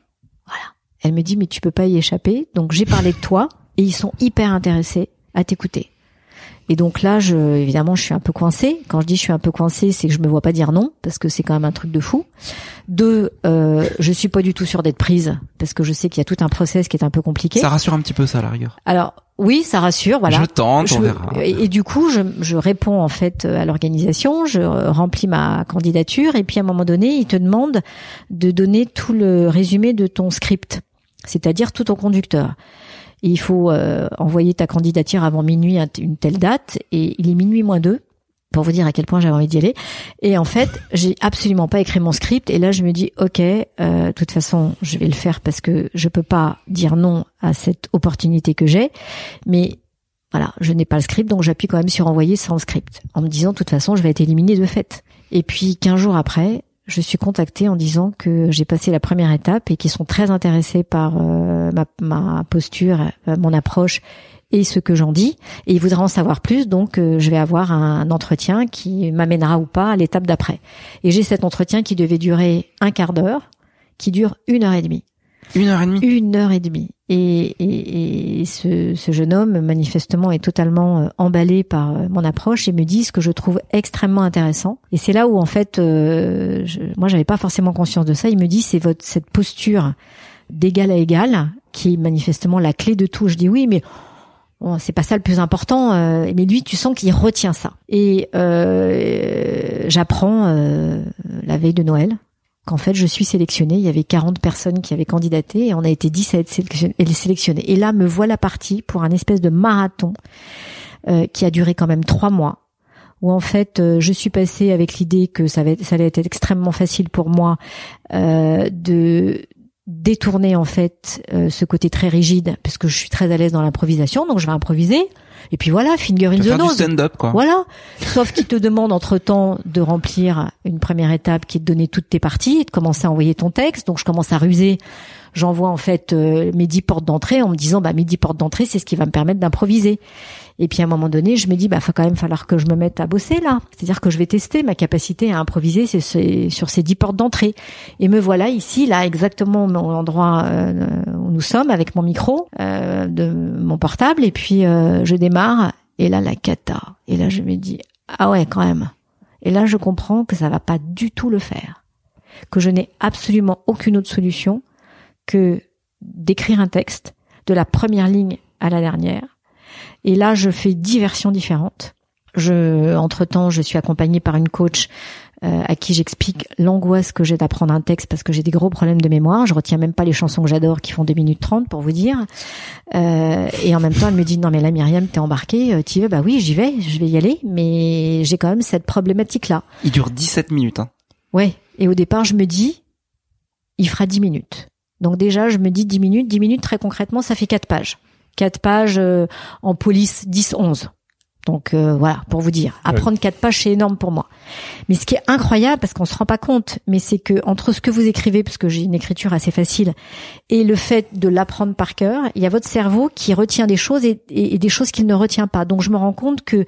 elle me dit mais tu peux pas y échapper. Donc j'ai parlé de toi et ils sont hyper intéressés à t'écouter. Et donc là, je, évidemment, je suis un peu coincée. Quand je dis je suis un peu coincée, c'est que je me vois pas dire non parce que c'est quand même un truc de fou. Deux, euh, je suis pas du tout sûre d'être prise parce que je sais qu'il y a tout un process qui est un peu compliqué. Ça rassure un petit peu ça, à la rigueur. Alors oui, ça rassure, voilà. Je tente, on Je- verra. Et, et du coup, je, je réponds en fait à l'organisation, je remplis ma candidature et puis à un moment donné, ils te demandent de donner tout le résumé de ton script, c'est-à-dire tout ton conducteur. Il faut euh, envoyer ta candidature avant minuit à une telle date et il est minuit moins deux pour vous dire à quel point j'avais envie d'y aller. Et en fait, j'ai absolument pas écrit mon script. Et là, je me dis, ok, euh, de toute façon, je vais le faire parce que je peux pas dire non à cette opportunité que j'ai. Mais voilà, je n'ai pas le script, donc j'appuie quand même sur envoyer sans script, en me disant, de toute façon, je vais être éliminée de fait. Et puis, 15 jours après, je suis contactée en disant que j'ai passé la première étape et qu'ils sont très intéressés par euh, ma, posture, euh, mon approche et ce que j'en dis. Et ils voudraient en savoir plus, donc euh, je vais avoir un, entretien qui m'amènera ou pas à l'étape d'après. Et j'ai cet entretien qui devait durer un quart d'heure, qui dure une heure et demie. Une heure et demie. Une heure et demie. Et, et, et ce, ce jeune homme, manifestement, est totalement euh, emballé par euh, mon approche et me dit ce que je trouve extrêmement intéressant. Et c'est là où, en fait, euh, je, moi, j'avais pas forcément conscience de ça. Il me dit, c'est votre cette posture d'égal à égal qui est manifestement la clé de tout. Je dis oui, mais Bon, c'est pas ça le plus important, euh, mais lui, tu sens qu'il retient ça. Et euh, j'apprends euh, la veille de Noël qu'en fait, je suis sélectionnée. Il y avait 40 personnes qui avaient candidaté et on a été 10 à être sélection- sélectionnées. Et là, me voilà partie pour un espèce de marathon euh, qui a duré quand même trois mois. Où en fait, euh, je suis passée avec l'idée que ça, allait être extrêmement facile pour moi euh, de détourner en fait ce côté très rigide parce que je suis très à l'aise dans l'improvisation donc je vais improviser et puis voilà finger in the faire nose. stand-up, quoi. voilà. Sauf qu'il te demande entre temps de remplir une première étape qui est de donner toutes tes parties et de commencer à envoyer ton texte. Donc je commence à ruser. J'envoie en fait euh, mes dix portes d'entrée en me disant bah mes dix portes d'entrée c'est ce qui va me permettre d'improviser et puis à un moment donné je me dis bah faut quand même falloir que je me mette à bosser là. C'est-à-dire que je vais tester ma capacité à improviser sur ces dix portes d'entrée. Et me voilà ici là exactement au endroit euh, où nous sommes avec mon micro euh, de mon portable. Et puis euh, je démarre. Et là la cata. Et là je me dis ah ouais quand même. Et là je comprends que ça va pas du tout le faire. Que je n'ai absolument aucune autre solution que d'écrire un texte de la première ligne à la dernière. Et là, je fais dix versions différentes. Je, entre temps, je suis accompagnée par une coach euh, à qui j'explique l'angoisse que j'ai d'apprendre un texte parce que j'ai des gros problèmes de mémoire. Je retiens même pas les chansons que j'adore qui font 2 minutes 30 pour vous dire. Euh, et en même temps, elle me dit non mais là Myriam, t'es embarquée, euh, tu y vas? Bah oui, j'y vais, je vais y aller, mais j'ai quand même cette problématique là. Il dure 17 minutes, hein. Ouais. Et au départ, je me dis, il fera 10 minutes. Donc déjà, je me dis 10 minutes. 10 minutes, très concrètement, ça fait 4 pages. 4 pages euh, en police 10-11. Donc euh, voilà, pour vous dire. Apprendre 4 pages, c'est énorme pour moi. Mais ce qui est incroyable, parce qu'on se rend pas compte, mais c'est que entre ce que vous écrivez, parce que j'ai une écriture assez facile, et le fait de l'apprendre par cœur, il y a votre cerveau qui retient des choses et, et- et des choses qu'il ne retient pas. Donc je me rends compte que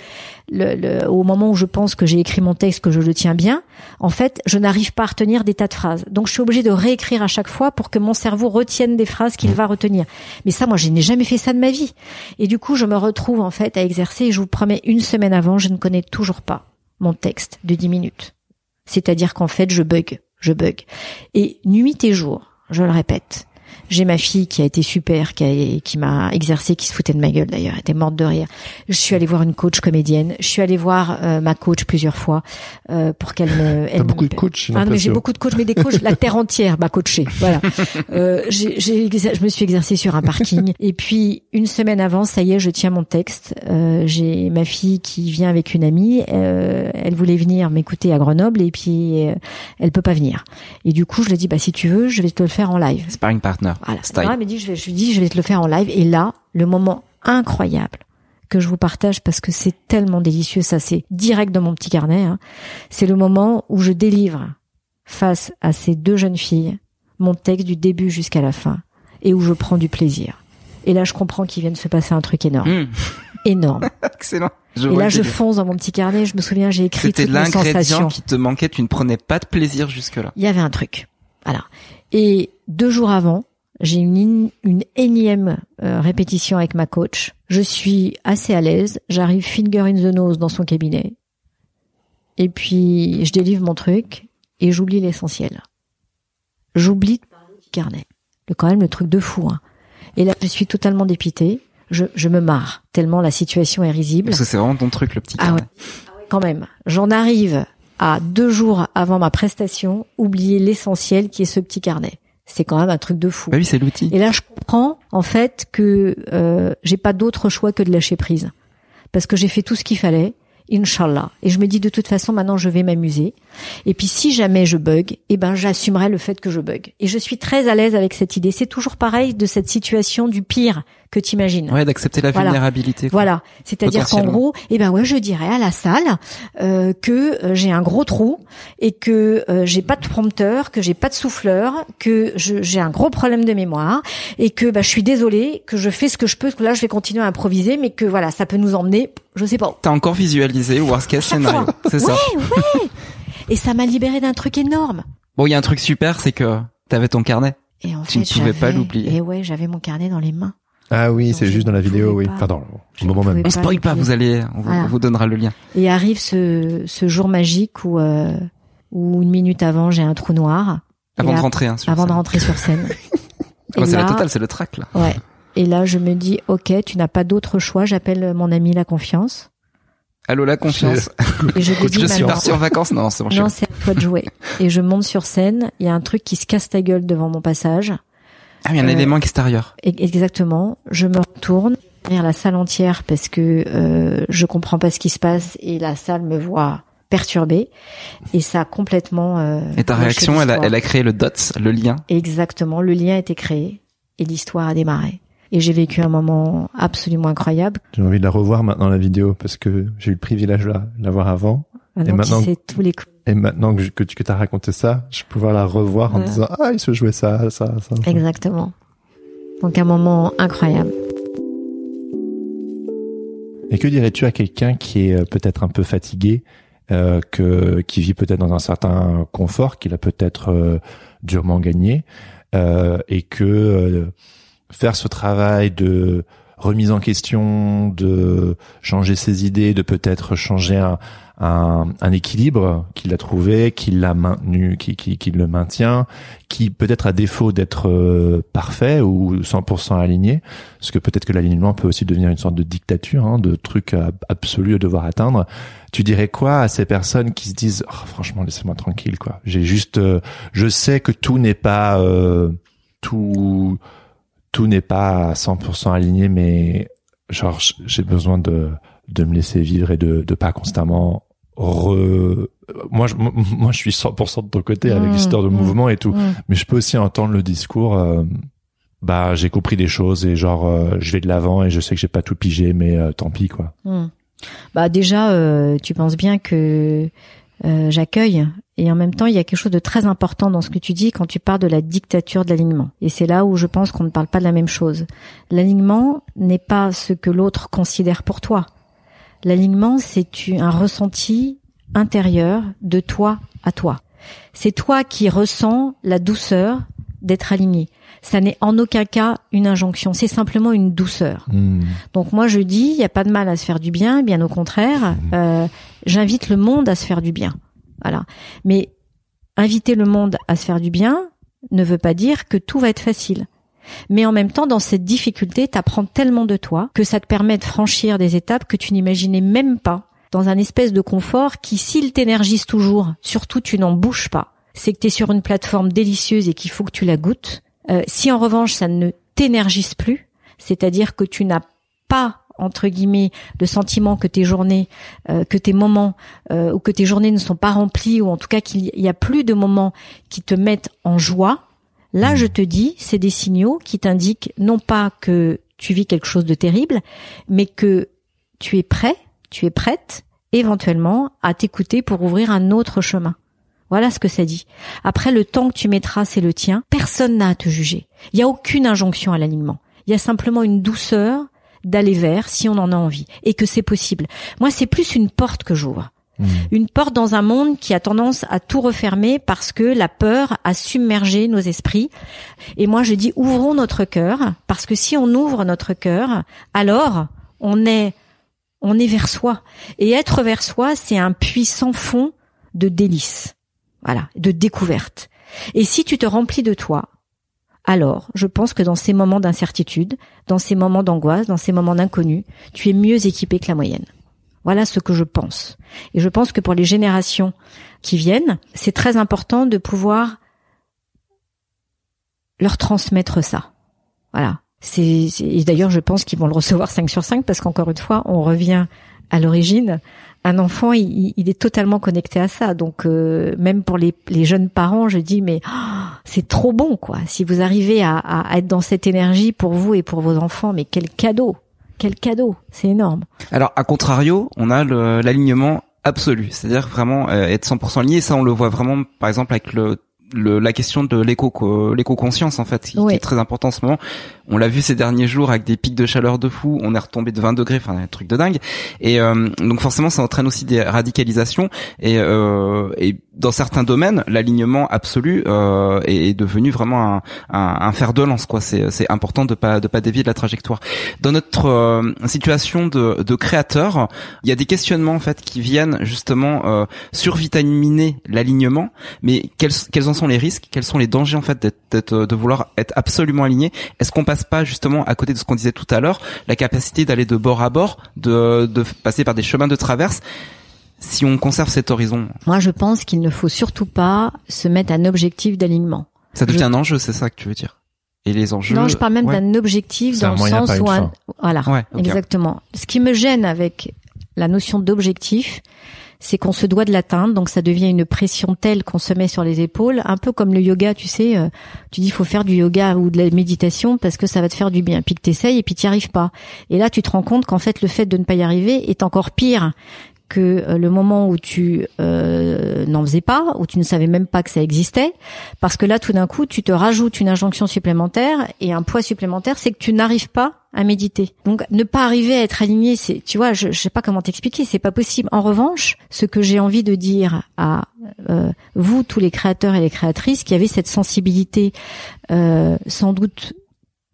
le, le- au moment où je pense que j'ai écrit mon texte, que je le tiens bien, en fait, je n'arrive pas à retenir des tas de phrases. Donc je suis obligée de réécrire à chaque fois pour que mon cerveau retienne des phrases qu'il va retenir. Mais ça, moi, je n'ai jamais fait ça de ma vie. Et du coup, je me retrouve en fait à exercer. Et je vous promets, une semaine avant, je ne connais toujours pas mon texte de 10 minutes. C'est-à-dire qu'en fait, je bug, je bug. Et nuit et jour, je le répète, J'ai ma fille qui a été super, qui, a, qui m'a exercé, qui se foutait de ma gueule d'ailleurs, elle était morte de rire. Je suis allée voir une coach comédienne. Je suis allée voir euh, ma coach plusieurs fois euh, pour qu'elle me. T'as beaucoup de coachs. j'ai Ah non, mais j'ai beaucoup de coachs, mais des coachs, la terre entière m'a coaché. Voilà. [LAUGHS] Euh, j'ai, j'ai je me suis exercée sur un parking. Et puis une semaine avant, ça y est, je tiens mon texte. Euh, j'ai ma fille qui vient avec une amie. Euh, elle voulait venir m'écouter à Grenoble et puis euh, elle peut pas venir. Et du coup, je lui ai dit, bah si tu veux, je vais te le faire en live. Sparring partner. Voilà. Style. M'a dit, je vais, je lui dis, je vais te le faire en live. Et là, le moment incroyable que je vous partage parce que c'est tellement délicieux, ça c'est direct dans mon petit carnet. hein. C'est le moment où je délivre face à ces deux jeunes filles mon texte du début jusqu'à la fin et où je prends du plaisir. Et là, je comprends qu'il vient de se passer un truc énorme, Mmh, énorme. [LAUGHS] excellent. Je Et là, je fonce dans mon petit carnet. Je me souviens, j'ai écrit C'était toutes mes l'ingrédient sensations. qui te manquait. Tu ne prenais pas de plaisir jusque-là. il y avait un truc. Voilà. Et deux jours avant, j'ai une, une énième euh, répétition avec ma coach. Je suis assez à l'aise. J'arrive finger in the nose dans son cabinet. Et puis, je délivre mon truc et j'oublie l'essentiel. J'oublie du carnet. Le, quand même, le truc de fou. Hein. Et là, je suis totalement dépitée. Je, je me marre tellement la situation est risible. Parce que c'est vraiment ton truc, le petit Ah carnet. ouais. Quand même. J'en arrive à deux jours avant ma prestation, oublier l'essentiel qui est ce petit carnet. C'est quand même un truc de fou. Bah oui, c'est l'outil. Et là, je comprends en fait que euh, j'ai pas d'autre choix que de lâcher prise, parce que j'ai fait tout ce qu'il fallait. Inch'Allah. Et je me dis de toute façon maintenant je vais m'amuser. Et puis si jamais je bug, eh ben j'assumerai le fait que je bug. Et je suis très à l'aise avec cette idée. C'est toujours pareil de cette situation du pire que t'imagines. Ouais, d'accepter la Voilà. vulnérabilité. quoi. Voilà, c'est-à-dire qu'en gros, eh ben ouais, je dirais à la salle euh, que euh, j'ai un gros trou et que euh, j'ai pas de prompteur, que j'ai pas de souffleur, que j'ai un gros problème de mémoire et que bah, je suis désolée, que je fais ce que je peux, que là je vais continuer à improviser, mais que voilà, ça peut nous emmener, je sais pas. T'as encore visualisé worst case fois. C'est ça. Ouais, ouais. Et ça m'a libéré d'un truc énorme. Bon, il y a un truc super, c'est que t'avais ton carnet. Et en Tu fait, ne pouvais pas l'oublier. Et ouais, j'avais mon carnet dans les mains. Ah oui, c'est juste dans la vidéo, oui. pas. Pardon, Je au moment même. On spoil pas, vous allez, on, vous- Voilà. on vous donnera le lien. Et arrive ce, ce jour magique où, euh, où une minute avant, j'ai un trou noir. Avant de rentrer, hein, sur Avant de scène. rentrer sur scène. [LAUGHS] Ah bah, c'est la totale, c'est le track, là. Ouais. Et là, je me dis, ok, tu n'as pas d'autre choix. J'appelle mon ami la confiance. Allô, la confiance. [LAUGHS] Et je dis Je suis parti en vacances. Non, c'est bon, non, c'est à toi de jouer. [LAUGHS] Et je monte sur scène. Il y a un truc qui se casse ta gueule devant mon passage. Ah, il y a un Euh, élément extérieur. Et- Exactement. Je me retourne vers la salle entière parce que euh, je comprends pas ce qui se passe et la salle me voit perturbée. Et ça a complètement. Euh, Et ta réaction, elle a, elle a créé le dots, le lien. Exactement. Le lien a été créé et l'histoire a démarré. Et j'ai vécu un moment absolument incroyable. J'ai envie de la revoir maintenant la vidéo parce que j'ai eu le privilège de la, de la voir avant. Maintenant, maintenant- tu sais tous les coups. Et maintenant que, que tu que as raconté ça, je peux pouvoir la revoir en Ouais. disant ah il se jouait ça, ça, ça. ça. Exactement. Donc un moment incroyable. Et que dirais-tu à quelqu'un qui est euh, peut-être un peu fatigué, euh, que qui vit peut-être dans un certain confort, qu'il a peut-être euh, durement gagné, euh, et que euh, faire ce travail de remise en question, de changer ses idées, de peut-être changer un, un, un équilibre qu'il a trouvé, qu'il l'a maintenu, qui, qui, qui le maintient, qui peut-être à défaut d'être euh, parfait ou 100% aligné, parce que peut-être que l'alignement peut aussi devenir une sorte de dictature, hein, de truc ab- absolu à devoir atteindre. Tu dirais quoi à ces personnes qui se disent Oh, franchement laissez-moi tranquille quoi. J'ai juste, euh, je sais que tout n'est pas euh, tout tout n'est pas à 100% aligné, mais genre j'ai besoin de de me laisser vivre et de de pas constamment re... moi je [LAUGHS] moi je suis 100% de ton côté avec Mmh, l'histoire de mmh, mouvement et tout Mm. mais je peux aussi entendre le discours euh, bah j'ai compris des choses et genre euh, je vais de l'avant et je sais que j'ai pas tout pigé mais euh, tant pis quoi. Bah déjà, tu penses bien que j'accueille et en même temps, il y a quelque chose de très important dans ce que tu dis quand tu parles de la dictature de l'alignement. Et c'est là où je pense qu'on ne parle pas de la même chose. L'alignement n'est pas ce que l'autre considère pour toi. L'alignement, c'est un ressenti intérieur de toi à toi. C'est toi qui ressens la douceur d'être aligné. Ça n'est en aucun cas une injonction, c'est simplement une douceur. Hmm. Donc moi je dis, il n'y a pas de mal à se faire du bien, bien au contraire, euh, j'invite le monde à se faire du bien. Voilà. Mais inviter le monde à se faire du bien ne veut pas dire que tout va être facile. Mais en même temps, dans cette difficulté, t'apprends tellement de toi que ça te permet de franchir des étapes que tu n'imaginais même pas dans un espèce de confort qui, s'il t'énergise toujours, surtout tu n'en bouges pas, c'est que tu es sur une plateforme délicieuse et qu'il faut que tu la goûtes. Euh, si en revanche ça ne t'énergise plus, c'est-à-dire que tu n'as pas entre guillemets le sentiment que tes journées, euh, que tes moments euh, ou que tes journées ne sont pas remplies ou en tout cas qu'il y a plus de moments qui te mettent en joie, là je te dis, c'est des signaux qui t'indiquent non pas que tu vis quelque chose de terrible, mais que tu es prêt, tu es prête éventuellement à t'écouter pour ouvrir un autre chemin. Voilà ce que ça dit. Après, le temps que tu mettras, c'est le tien. Personne n'a à te juger. Il n'y a aucune injonction à l'alignement. Il y a simplement une douceur d'aller vers si on en a envie et que c'est possible. Moi, c'est plus une porte que j'ouvre. Hmm. Une porte dans un monde qui a tendance à tout refermer parce que la peur a submergé nos esprits. Et moi, je dis ouvrons notre cœur parce que si on ouvre notre cœur, alors on est on est vers soi. Et être vers soi, c'est un puissant fond de délices. Voilà, de découverte. Et si tu te remplis de toi, alors je pense que dans ces moments d'incertitude, dans ces moments d'angoisse, dans ces moments d'inconnu, tu es mieux équipé que la moyenne. Voilà ce que je pense. Et je pense que pour les générations qui viennent, c'est très important de pouvoir leur transmettre ça. Voilà. Et d'ailleurs, je pense qu'ils vont le recevoir 5 sur 5 parce qu'encore une fois, on revient à l'origine. Un enfant, il, est totalement connecté à ça. Donc, euh, même pour les, jeunes parents, je dis, mais oh, c'est trop bon, quoi. Si vous arrivez à être dans cette énergie pour vous et pour vos enfants, mais quel cadeau Quel cadeau C'est énorme. Alors, à contrario, on a l'alignement absolu, c'est-à-dire vraiment euh, être 100% lié. Ça, on le voit vraiment, par exemple, avec le, le- la question de l'éco l'éco-conscience en fait, qui, qui Oui. est très important en ce moment. On l'a vu ces derniers jours avec des pics de chaleur de fou. On est retombé de 20 degrés, enfin un truc de dingue. Et euh, donc forcément, ça entraîne aussi des radicalisations. Et, euh, et dans certains domaines, l'alignement absolu euh, est, est devenu vraiment un, un, un fer de lance. Quoi, c'est c'est important de pas de pas dévier de la trajectoire. Dans notre euh, situation de, de créateur, il y a des questionnements en fait qui viennent justement euh, survitaminer l'alignement. Mais quels, quels en sont les risques? Quels sont les dangers en fait d'être, d'être- de vouloir être absolument aligné? Est-ce qu'on passe pas justement à côté de ce qu'on disait tout à l'heure, la capacité d'aller de bord à bord, de, de passer par des chemins de traverse? Si on conserve cet horizon, Moi, je pense qu'il ne faut surtout pas se mettre un objectif d'alignement. ça devient un enjeu, c'est ça que tu veux dire Et les enjeux Non, je parle même ouais. d'un objectif dans le moyen, sens pas une où un, fin. voilà, Ouais, exactement. Ce qui me gêne avec la notion d'objectif, c'est qu'on se doit de l'atteindre, donc ça devient une pression telle qu'on se met sur les épaules, un peu comme le yoga, tu sais, euh, tu dis il faut faire du yoga ou de la méditation parce que ça va te faire du bien, puis que t'essayes et puis t'y arrives pas. Et là, tu te rends compte qu'en fait, le fait de ne pas y arriver est encore pire que euh, le moment où tu euh, n'en faisais pas, où tu ne savais même pas que ça existait, parce que là, tout d'un coup, tu te rajoutes une injonction supplémentaire et un poids supplémentaire, c'est que tu n'arrives pas à méditer. Donc, ne pas arriver à être aligné, c'est, tu vois, je, je sais pas comment t'expliquer, c'est pas possible. En revanche, ce que j'ai envie de dire à euh, vous, tous les créateurs et les créatrices, qui avez cette sensibilité, sans doute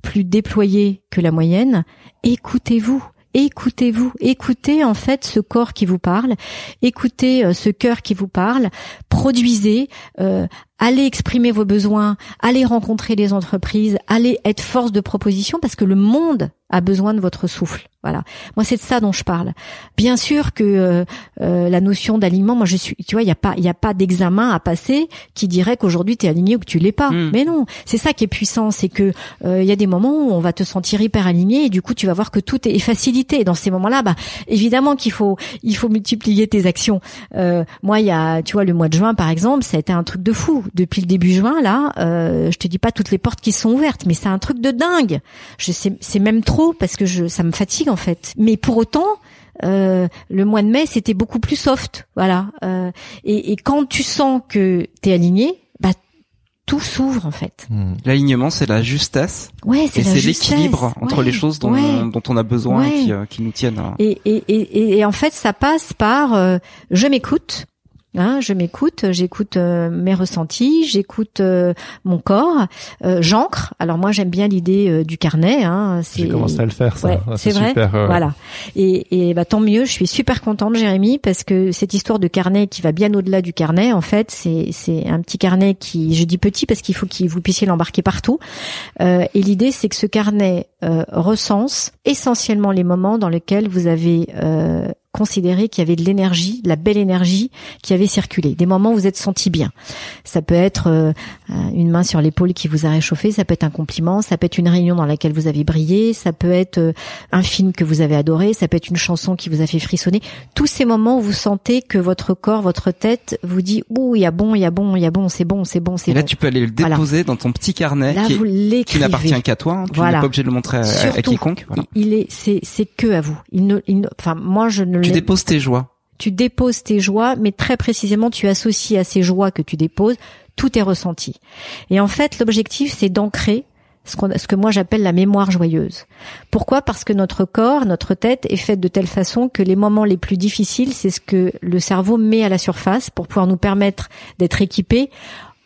plus déployée que la moyenne, écoutez-vous. Écoutez-vous, écoutez en fait ce corps qui vous parle, écoutez euh, ce cœur qui vous parle, produisez, euh, allez exprimer vos besoins, allez rencontrer les entreprises, allez être force de proposition parce que le monde a besoin de votre souffle. Voilà. Moi, c'est de ça dont je parle. Bien sûr que euh, euh, la notion d'alignement, moi, je suis, tu vois, il y a pas, il y a pas d'examen à passer qui dirait qu'aujourd'hui tu es aligné ou que tu l'es pas. Mm. Mais non, c'est ça qui est puissant, c'est que euh, il y a des moments où on va te sentir hyper aligné et du coup tu vas voir que tout est facilité. Et dans ces moments-là, bah évidemment qu'il faut, il faut multiplier tes actions. Euh, moi, il y a, tu vois, le mois de juin par exemple, ça a été un truc de fou. Depuis le début juin, là, euh, je te dis pas toutes les portes qui sont ouvertes, mais c'est un truc de dingue. Je sais, c'est même trop parce que je, ça me fatigue en fait. Mais pour autant, euh, le mois de mai, c'était beaucoup plus soft, voilà. Euh, et, et quand tu sens que t'es aligné, bah tout s'ouvre en fait. Hmm. L'alignement, c'est la justesse Ouais, c'est et c'est l'équilibre entre Ouais, les choses dont, ouais. dont on a besoin Ouais. qui, euh, qui nous tiennent. à- Et, et, et, et en fait, ça passe par euh, je m'écoute, Hein, je m'écoute, j'écoute euh, mes ressentis, j'écoute euh, mon corps, euh, j'ancre. Alors moi j'aime bien l'idée du carnet. Hein, J'ai commencé à le faire ça. Ouais, c'est vrai. Super, Voilà. Et, et bah tant mieux. Je suis super contente, Jérémy, parce que cette histoire de carnet qui va bien au-delà du carnet, en fait, c'est c'est un petit carnet qui, je dis petit parce qu'il faut que vous puissiez l'embarquer partout. et l'idée c'est que ce carnet recense essentiellement les moments dans lesquels vous avez considérer qu'il y avait de l'énergie, de la belle énergie qui avait circulé. Des moments où vous êtes senti bien. Ça peut être euh, une main sur l'épaule qui vous a réchauffé, ça peut être un compliment, ça peut être une réunion dans laquelle vous avez brillé, ça peut être euh, un film que vous avez adoré, ça peut être une chanson qui vous a fait frissonner. Tous ces moments où vous sentez que votre corps, votre tête vous dit ouh, il y a bon, il y a bon, il y a bon, c'est bon, c'est bon, c'est bon. Et là, tu peux aller le déposer dans ton petit carnet qui, qui n'appartient qu'à toi. Hein. Tu n'es pas obligé de le montrer à, quiconque. Il est, c'est, c'est que à vous. Il ne, il enfin, moi, je ne tu déposes tes joies. Tu déposes tes joies, mais très précisément, tu associes à ces joies que tu déposes tout tes ressentis. Et en fait, l'objectif, c'est d'ancrer ce, ce que moi j'appelle la mémoire joyeuse. Pourquoi? Parce que notre corps, notre tête est faite de telle façon que les moments les plus difficiles, c'est ce que le cerveau met à la surface pour pouvoir nous permettre d'être équipés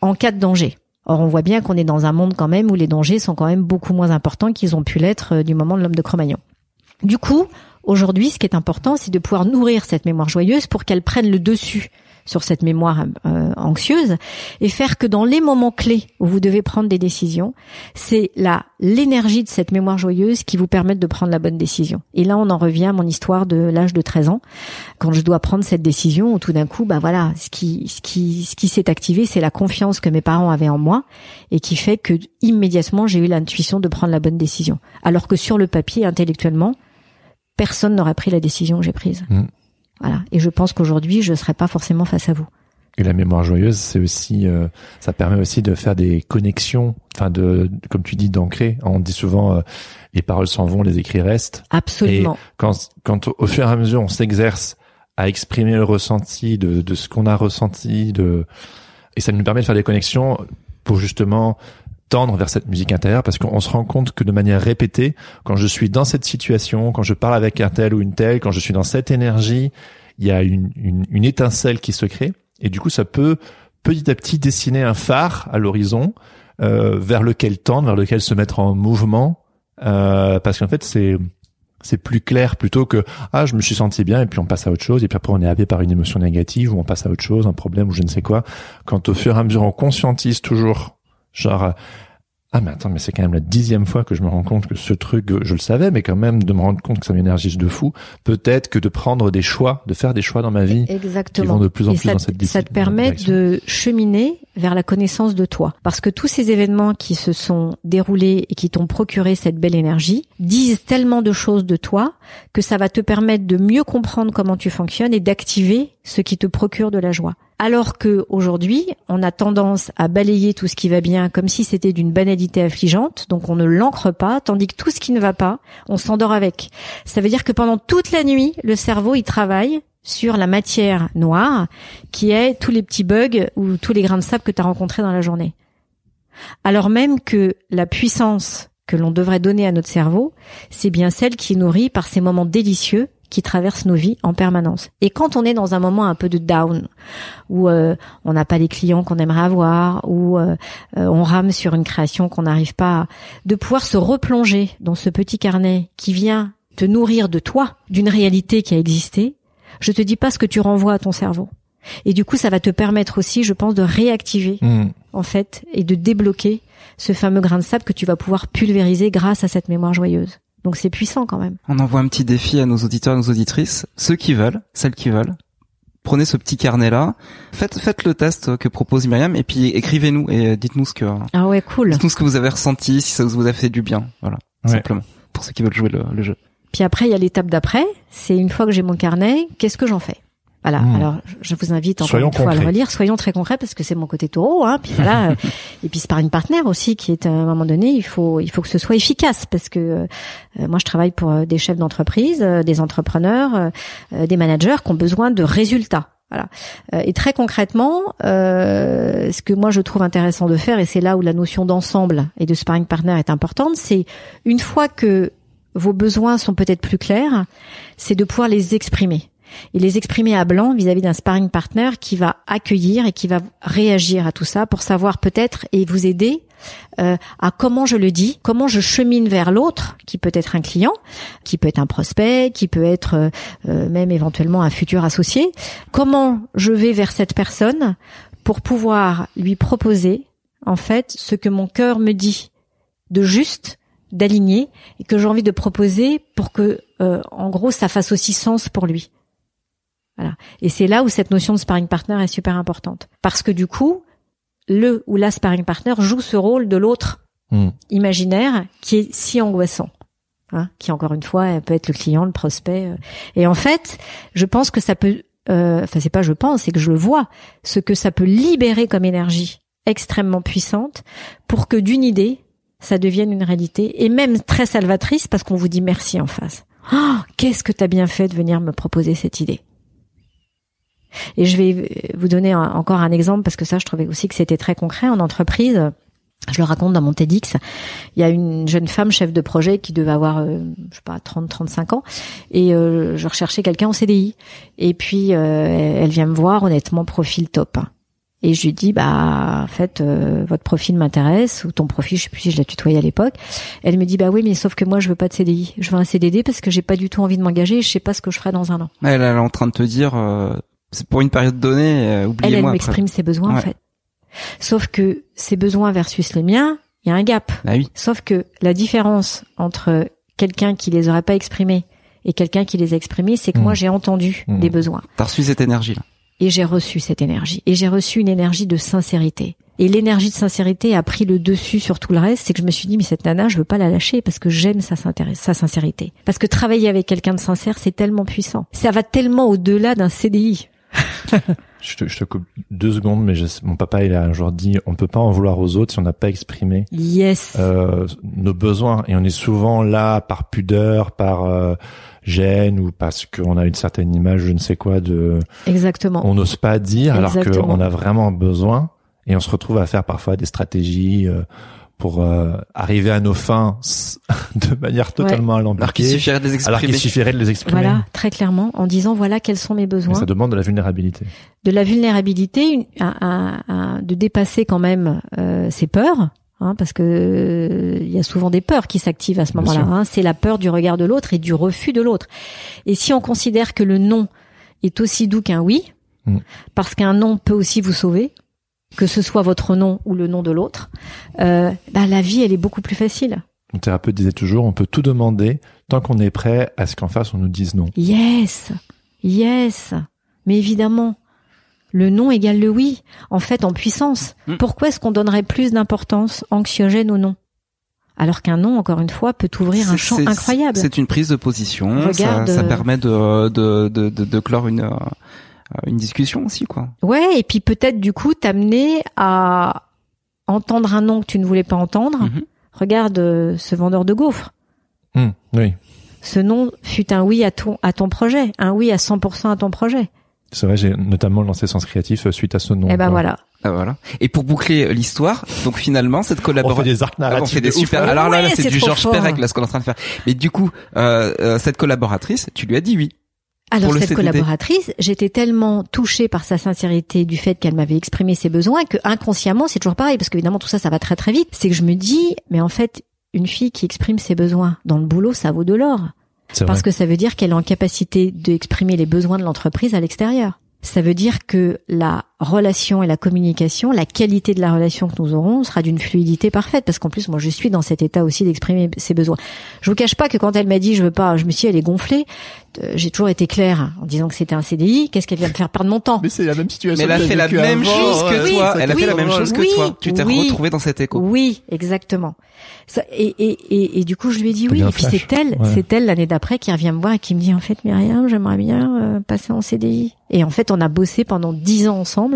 en cas de danger. Or, on voit bien qu'on est dans un monde quand même où les dangers sont quand même beaucoup moins importants qu'ils ont pu l'être euh, du moment de l'homme de Cro-Magnon. Du coup, Aujourd'hui, ce qui est important, c'est de pouvoir nourrir cette mémoire joyeuse pour qu'elle prenne le dessus sur cette mémoire euh, anxieuse et faire que dans les moments clés où vous devez prendre des décisions, c'est la l'énergie de cette mémoire joyeuse qui vous permet de prendre la bonne décision. Et là, on en revient à mon histoire de l'âge de 13 ans, quand je dois prendre cette décision tout d'un coup, bah voilà, ce qui ce qui ce qui s'est activé, c'est la confiance que mes parents avaient en moi et qui fait que immédiatement j'ai eu l'intuition de prendre la bonne décision. Alors que sur le papier, intellectuellement, personne n'aurait pris la décision que j'ai prise. Mm. Voilà. Et je pense qu'aujourd'hui, je ne serais pas forcément face à vous. Et la mémoire joyeuse, c'est aussi, euh, ça permet aussi de faire des connexions, enfin de, comme tu dis, d'ancrer. On dit souvent, euh, les paroles s'en vont, les écrits restent. Absolument. Et quand, quand au fur et à mesure, on s'exerce à exprimer le ressenti de, de ce qu'on a ressenti, de, et ça nous permet de faire des connexions pour justement tendre vers cette musique intérieure parce qu'on se rend compte que de manière répétée, quand je suis dans cette situation, quand je parle avec un tel ou une telle, quand je suis dans cette énergie, il y a une, une, une étincelle qui se crée. Et du coup ça peut petit à petit dessiner un phare à l'horizon euh, vers lequel tendre, vers lequel se mettre en mouvement euh, parce qu'en fait c'est c'est plus clair plutôt que ah je me suis senti bien et puis on passe à autre chose et puis après on est happé par une émotion négative ou on passe à autre chose un problème ou je ne sais quoi quand au fur et à mesure on conscientise toujours Genre, ah mais attends, mais c'est quand même la dixième fois que je me rends compte que ce truc, je le savais, mais quand même de me rendre compte que ça m'énergise de fou. Peut-être que de prendre des choix, de faire des choix dans ma vie, Exactement. qui vont de plus en plus dans cette Ça te permet de cheminer vers la connaissance de toi, parce que tous ces événements qui se sont déroulés et qui t'ont procuré cette belle énergie disent tellement de choses de toi que ça va te permettre de mieux comprendre comment tu fonctionnes et d'activer ce qui te procure de la joie. Alors que aujourd'hui, on a tendance à balayer tout ce qui va bien comme si c'était d'une banalité affligeante, donc on ne l'ancre pas, tandis que tout ce qui ne va pas, on s'endort avec. Ça veut dire que pendant toute la nuit, le cerveau il travaille sur la matière noire, qui est tous les petits bugs ou tous les grains de sable que tu as rencontrés dans la journée. Alors même que la puissance que l'on devrait donner à notre cerveau, c'est bien celle qui est nourrie par ces moments délicieux qui traversent nos vies en permanence. Et quand on est dans un moment un peu de down, où euh, on n'a pas les clients qu'on aimerait avoir, où euh, euh, on rame sur une création qu'on n'arrive pas, à, de pouvoir se replonger dans ce petit carnet qui vient te nourrir de toi, d'une réalité qui a existé, je te dis pas ce que tu renvoies à ton cerveau. Et du coup, ça va te permettre aussi, je pense, de réactiver, mmh. en fait, et de débloquer ce fameux grain de sable que tu vas pouvoir pulvériser grâce à cette mémoire joyeuse. Donc c'est puissant quand même. On envoie un petit défi à nos auditeurs et nos auditrices, ceux qui veulent, celles qui veulent. Prenez ce petit carnet là, faites faites le test que propose Myriam et puis écrivez-nous et dites-nous ce que Ah ouais, cool. Dites-nous ce que vous avez ressenti, si ça vous a fait du bien, voilà, simplement pour ceux qui veulent jouer le, le jeu. Puis après, il y a l'étape d'après, c'est une fois que j'ai mon carnet, qu'est-ce que j'en fais? Voilà. Hmm. Alors, je vous invite encore une fois à le relire. Soyons très concrets parce que c'est mon côté taureau. Hein. Puis voilà. [LAUGHS] et puis c'est par une partenaire aussi qui est à un moment donné, il faut il faut que ce soit efficace parce que euh, moi je travaille pour euh, des chefs d'entreprise, euh, des entrepreneurs, des managers qui ont besoin de résultats. Voilà. et très concrètement, ce que moi je trouve intéressant de faire, et c'est là où la notion d'ensemble et de sparring partner est importante, c'est une fois que vos besoins sont peut-être plus clairs, c'est de pouvoir les exprimer et les exprimer à blanc vis-à-vis d'un sparring partner qui va accueillir et qui va réagir à tout ça pour savoir peut-être et vous aider euh, à comment je le dis, comment je chemine vers l'autre, qui peut être un client, qui peut être un prospect, qui peut être euh, euh, même éventuellement un futur associé, comment je vais vers cette personne pour pouvoir lui proposer en fait ce que mon cœur me dit de juste, d'aligné et que j'ai envie de proposer pour que en gros ça fasse aussi sens pour lui. Voilà. Et c'est là où cette notion de sparring partner est super importante parce que du coup, le ou la sparring partner joue ce rôle de l'autre hmm. imaginaire qui est si angoissant. Hein, qui encore une fois peut être le client, le prospect. Euh. Et en fait, je pense que ça peut, euh, enfin c'est pas je pense, c'est que je le vois, ce que ça peut libérer comme énergie extrêmement puissante pour que d'une idée, ça devienne une réalité et même très salvatrice parce qu'on vous dit merci en face. Oh, qu'est-ce que t'as bien fait de venir me proposer cette idée? Et je vais vous donner encore un exemple parce que ça, je trouvais aussi que c'était très concret en entreprise. Je le raconte dans mon TEDx. Il y a une jeune femme chef de projet qui devait avoir, euh, je sais pas, 30, 35 ans, et euh, je recherchais quelqu'un en CDI. Et puis euh, elle vient me voir, honnêtement, profil top. Et je lui dis, bah, en fait, votre profil m'intéresse, ou ton profil, je sais plus si je l'ai tutoyé à l'époque. Elle me dit, bah oui, mais sauf que moi, je veux pas de CDI. Je veux un CDD parce que j'ai pas du tout envie de m'engager et je sais pas ce que je ferai dans un an. Elle, elle est en train de te dire, c'est pour une période donnée, euh, oubliez-moi. Elle, elle m'exprime ses besoins en fait. Sauf que ses besoins versus les miens, il y a un gap. Bah oui. Sauf que la différence entre quelqu'un qui les aurait pas exprimés et quelqu'un qui les a exprimés, c'est que moi mmh. j'ai entendu mmh. des besoins. T'as reçu cette énergie là. Et j'ai reçu cette énergie. Et j'ai reçu une énergie de sincérité. Et l'énergie de sincérité a pris le dessus sur tout le reste. C'est que je me suis dit, mais cette nana, je veux pas la lâcher parce que j'aime sa, sa sincérité. Parce que travailler avec quelqu'un de sincère, c'est tellement puissant. Ça va tellement au-delà d'un CDI. [LAUGHS] je, te, je te coupe deux secondes, mais mon papa il a un jour dit on ne peut pas en vouloir aux autres si on n'a pas exprimé yes. euh, nos besoins et on est souvent là par pudeur, par euh, gêne ou parce qu'on a une certaine image, je ne sais quoi de. Exactement. On n'ose pas dire alors qu'on a vraiment besoin et on se retrouve à faire parfois des stratégies. Euh, pour euh, arriver à nos fins [LAUGHS] de manière totalement ouais. alambiquée. Alors qu'il suffirait de les exprimer. Alors qu'il suffirait de les exprimer. Voilà, très clairement, en disant voilà quels sont mes besoins. ça demande de la vulnérabilité. De la vulnérabilité, une, un, un, de dépasser quand même euh, ses peurs. Hein, parce que euh, il y a souvent des peurs qui s'activent à ce moment-là. Hein, c'est la peur du regard de l'autre et du refus de l'autre. Et si on considère que le non est aussi doux qu'un oui, mm. parce qu'un non peut aussi vous sauver, que ce soit votre nom ou le nom de l'autre, euh, bah, la vie, elle est beaucoup plus facile. Mon thérapeute disait toujours, on peut tout demander tant qu'on est prêt à ce qu'en face on nous dise non. Yes, yes, mais évidemment, le non égale le oui, en fait en puissance. Hmm. Pourquoi est-ce qu'on donnerait plus d'importance anxiogène au non? Alors qu'un non, encore une fois, peut ouvrir un champ incroyable. C'est une prise de position. ça, ça, permet de, de, de, de, clore une, euh, une discussion aussi, quoi. Ouais, et puis peut-être du coup t'amener à entendre un nom que tu ne voulais pas entendre. Mhm. Regarde euh, ce vendeur de gaufres. Hmm, oui. Ce nom fut un oui à ton à ton projet, un oui à 100% à ton projet. C'est vrai, j'ai notamment lancé Sens Créatif euh, suite à ce nom. Et eh ben voilà. Ah, voilà. Et pour boucler l'histoire, donc finalement cette collaboration, on fait des arcs narratifs, on fait des super. Alors là, là c'est du Georges Perec là ce qu'on est en train de faire. Mais du coup, euh, cette collaboratrice, tu lui as dit oui. Alors cette collaboratrice, j'étais tellement touchée par sa sincérité du fait qu'elle m'avait exprimé ses besoins que inconsciemment, c'est toujours pareil parce qu'évidemment tout ça ça va très très vite, c'est que je me dis mais en fait, une fille qui exprime ses besoins dans le boulot, ça vaut de l'or. Parce que ça veut dire qu'elle est en capacité d'exprimer les besoins de l'entreprise à l'extérieur. Ça veut dire que la relation et la communication, la qualité de la relation que nous aurons sera d'une fluidité parfaite parce qu'en plus moi je suis dans cet état aussi d'exprimer ses besoins. Je vous cache pas que quand elle m'a dit je veux pas, je me suis dit elle est gonflée. Euh, j'ai toujours été claire en disant que c'était un CDI. Qu'est-ce qu'elle vient me faire perdre mon temps? Mais c'est la même situation. Mais elle a fait la même chose que toi. elle a fait la même chose que toi. Tu t'es retrouvé dans cet écho. Oui, exactement. Ça, et, et, et, et, du coup je lui ai dit oui. Et puis c'est elle, c'est elle l'année d'après qui revient me voir et qui me dit en fait Myriam, j'aimerais bien euh, passer en CDI. Et en fait on a bossé pendant dix ans ensemble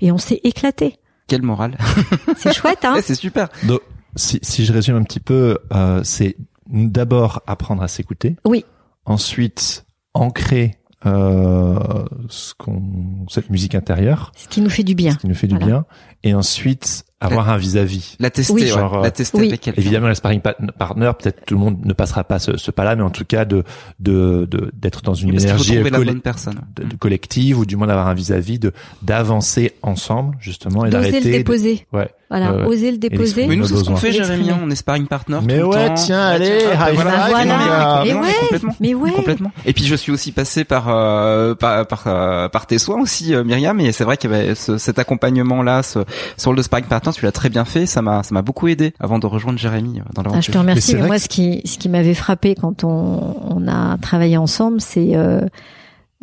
et on s'est éclaté. Quelle morale [LAUGHS] C'est chouette, hein [LAUGHS] C'est super. Donc, si, si je résume un petit peu, euh, c'est d'abord apprendre à s'écouter. Oui. Ensuite, ancrer euh, ce qu'on, cette musique intérieure. Ce qui nous fait du bien. Ce qui nous fait du bien. Et ensuite, avoir un vis-à-vis. La tester, Oui. ouais, Genre, la euh, tester oui. avec quelqu'un. Évidemment, le sparring pa- partner, peut-être tout le monde ne passera pas ce, ce pas-là, mais en tout cas de de de- d'être dans une énergie la personne. de- de collective ou du moins d'avoir un vis-à-vis de d'avancer ensemble justement et D'oser d'arrêter. le de- déposer. Ouais. Voilà, oser le déposer. Mais nous, c'est ce qu'on fait, Jérémy. Hein, On est sparring partner. Mais tout le ouais, temps. tiens, allez, hop, high voilà. five, voilà. Mais- Mais mais ouais. complètement. Mais ouais. Complètement. Et puis je suis aussi passé par euh, par par, euh, par tes soins aussi, euh, Myriam. Et c'est vrai qu'il y avait ce- cet accompagnement là, ce, ce rôle de sparring partner, tu l'as très bien fait. Ça m'a ça m'a beaucoup aidé avant de rejoindre Jérémy euh, dans Ah, je l'aventure. te remercie. Mais, moi, que- ce qui, ce qui m'avait frappé quand on, on a travaillé ensemble, c'est euh,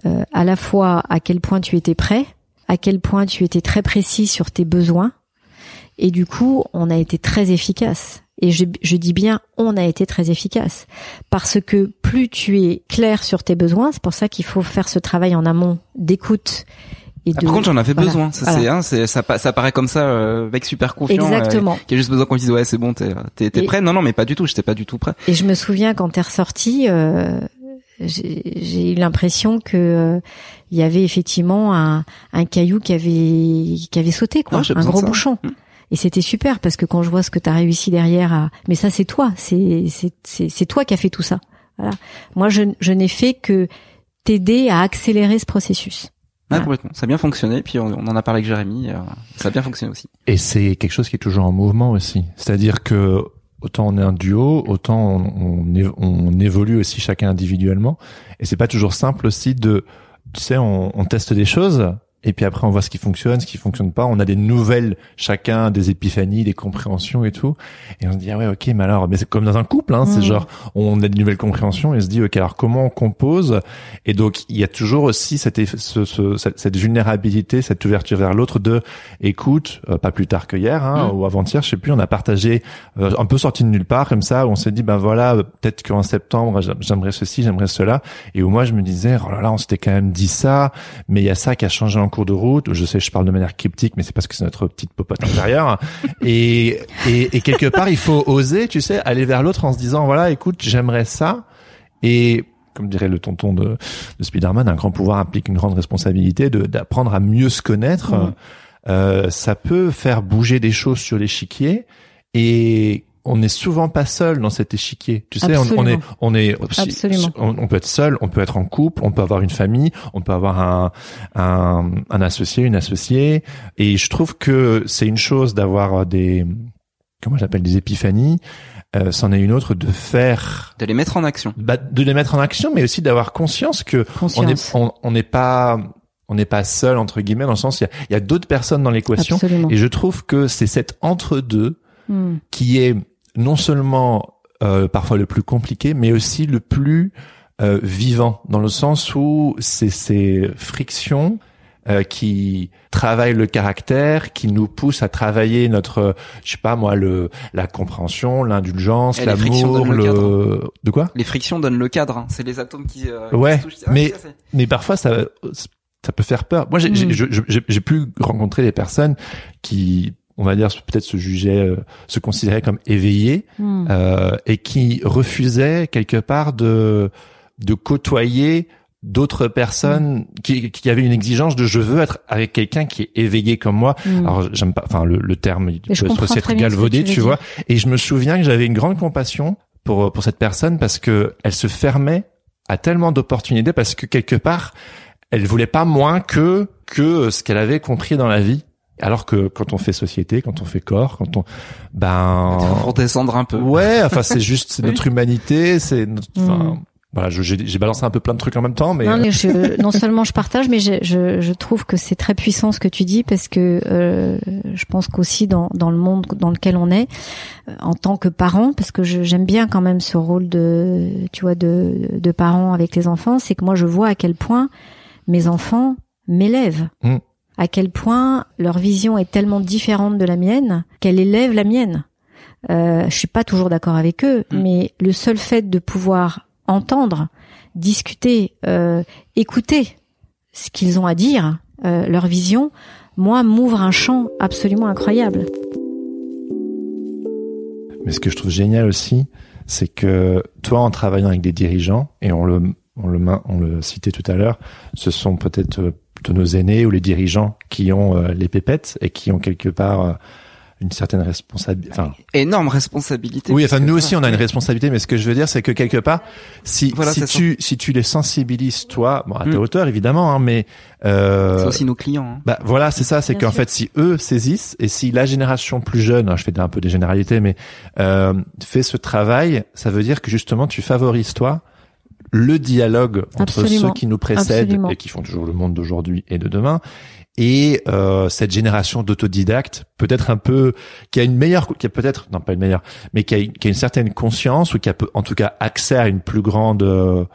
euh, à la fois à quel point tu étais prêt, à quel point tu étais très précis sur tes besoins, et du coup, on a été très efficace. Et je, je dis bien, on a été très efficace, parce que plus tu es clair sur tes besoins, c'est pour ça qu'il faut faire ce travail en amont d'écoute et Ah, de. Par contre, j'en avais voilà. besoin. Ça, Voilà. hein, ça, ça paraît comme ça, euh, avec super confiant. Exactement. Euh, qu'il y a juste besoin qu'on dise ouais, c'est bon, t'es, t'es, prêt. Non, non, mais pas du tout. J'étais pas du tout prêt. Et je me souviens quand t'es ressorti, euh, j'ai eu l'impression que euh, il y avait effectivement un, un caillou qui avait qui avait sauté quoi, j'ai un gros bouchon. Mm. Et c'était super parce que quand je vois ce que t'as réussi derrière à, mais ça c'est toi, c'est c'est c'est c'est toi qui as fait tout ça. Voilà. Moi je je n'ai fait que t'aider à accélérer ce processus. Ah, Voilà. complètement. Ça a bien fonctionné. Puis on, on en a parlé avec Jérémy. euh, ça a bien fonctionné aussi. Et c'est quelque chose qui est toujours en mouvement aussi. C'est-à-dire que autant on est un duo, autant on, on, on évolue aussi chacun individuellement. Et c'est pas toujours simple aussi de, tu sais, on, on teste des choses. Et puis après, on voit ce qui fonctionne, ce qui fonctionne pas. On a des nouvelles, chacun des épiphanies, des compréhensions et tout. Et on se dit, ah ouais, ok, mais alors, mais c'est comme dans un couple, hein. C'est Mm. genre, on a des nouvelles compréhensions et on se dit, ok, alors comment on compose? Et donc, il y a toujours aussi cette, eff- ce- ce- cette, cette vulnérabilité, cette ouverture vers l'autre de, écoute, euh, pas plus tard que hier, hein, Mm. ou avant-hier, je sais plus, on a partagé euh, un peu sorti de nulle part comme ça, où on s'est dit ben voilà, peut-être qu'en septembre j'a- j'aimerais ceci, j'aimerais cela, et où moi je me disais oh là là, on s'était quand même dit ça, mais il y a ça qui a changé en cours de route. Je sais, je parle de manière cryptique, mais c'est parce que c'est notre petite popote intérieure. [LAUGHS] et, et et quelque part, il faut oser, tu sais, aller vers l'autre en se disant voilà, écoute, j'aimerais ça, et comme dirait le tonton de, de Spider-Man, un grand pouvoir implique une grande responsabilité d'apprendre à mieux se connaître. Mhm. Euh, ça peut faire bouger des choses sur l'échiquier et on n'est souvent pas seul dans cet échiquier. Tu sais, on, on est, on est, Absolument. on, on peut être seul, on peut être en couple, on peut avoir une famille, on peut avoir un, un, un associé, une associée. Et je trouve que c'est une chose d'avoir des, comment j'appelle, des épiphanies. Euh, c'en est une autre de faire, De les mettre en action. bah, de les mettre en action, mais aussi d'avoir conscience que on Conscience. est, on on n'est pas, on n'est pas seul entre guillemets dans le sens il y a, il y a d'autres personnes dans l'équation. Absolument. Et je trouve que c'est cet entre deux Mm. qui est non seulement euh, parfois le plus compliqué, mais aussi le plus euh, vivant, dans le sens où c'est ces frictions euh, qui travaillent le caractère, qui nous poussent à travailler notre, je sais pas moi, le la compréhension, l'indulgence, frictions l'amour, le le de quoi? Les frictions donnent le cadre. hein. C'est les atomes qui. euh, qui Ouais, se. Ah, mais- ça, mais parfois ça ça peut faire peur. Moi, j'ai j'ai- j'ai pu rencontrer des personnes qui, on va dire, peut-être se jugeaient, euh, se considéraient comme éveillées Mm. euh, et qui refusaient quelque part de de côtoyer d'autres personnes qui, qui avaient une exigence de je veux être avec quelqu'un qui est éveillé comme moi. Mm. Alors j'aime pas, enfin le, le terme il peut comprends aussi être galvaudé, tu tu vois. Et je me souviens que j'avais une grande compassion pour pour cette personne parce que elle se fermait à tellement d'opportunités parce que quelque part elle voulait pas moins que que ce qu'elle avait compris dans la vie. Alors que quand on fait société, quand on fait corps, quand on ben Pour descendre un peu. Ouais, enfin c'est [LAUGHS] juste c'est notre humanité, c'est notre, enfin, Mm. voilà, je- j'ai j'ai balancé un peu plein de trucs en même temps, mais Non, mais je, non [LAUGHS] seulement je partage, mais je, je, je trouve que c'est très puissant ce que tu dis parce que euh, je pense qu'aussi dans, dans le monde dans lequel on est, euh, en tant que parent, parce que je- j'aime bien quand même ce rôle de, tu vois, de, de parent avec les enfants, c'est que moi je vois à quel point mes enfants m'élèvent. Mm. À quel point leur vision est tellement différente de la mienne qu'elle élève la mienne. Euh, je suis pas toujours d'accord avec eux, Mm. mais le seul fait de pouvoir entendre, discuter, euh, écouter ce qu'ils ont à dire, euh, leur vision, moi m'ouvre un champ absolument incroyable. Mais ce que je trouve génial aussi, c'est que toi, en travaillant avec des dirigeants, et on le, on le, on le citait tout à l'heure, ce sont peut-être euh, plutôt nos aînés ou les dirigeants qui ont euh, les pépettes et qui ont quelque part euh, une certaine responsabilité. Enfin, énorme responsabilité. Oui, enfin nous aussi on a une responsabilité, mais ce que je veux dire c'est que quelque part, si si tu si tu les sensibilises toi, bon à ta mm. hauteur évidemment, hein, mais euh, c'est aussi nos clients. Hein. Bah voilà, c'est ça, c'est qu'en fait si eux saisissent et si la génération plus jeune, hein, je fais un peu des généralités, mais euh, fait ce travail, ça veut dire que justement tu favorises toi le dialogue entre ceux qui nous précèdent et qui font toujours le monde d'aujourd'hui et de demain et euh, cette génération d'autodidactes peut-être un peu qui a une meilleure qui a peut-être non pas une meilleure mais qui a, qui a une certaine conscience ou qui a en tout cas accès à une plus grande euh,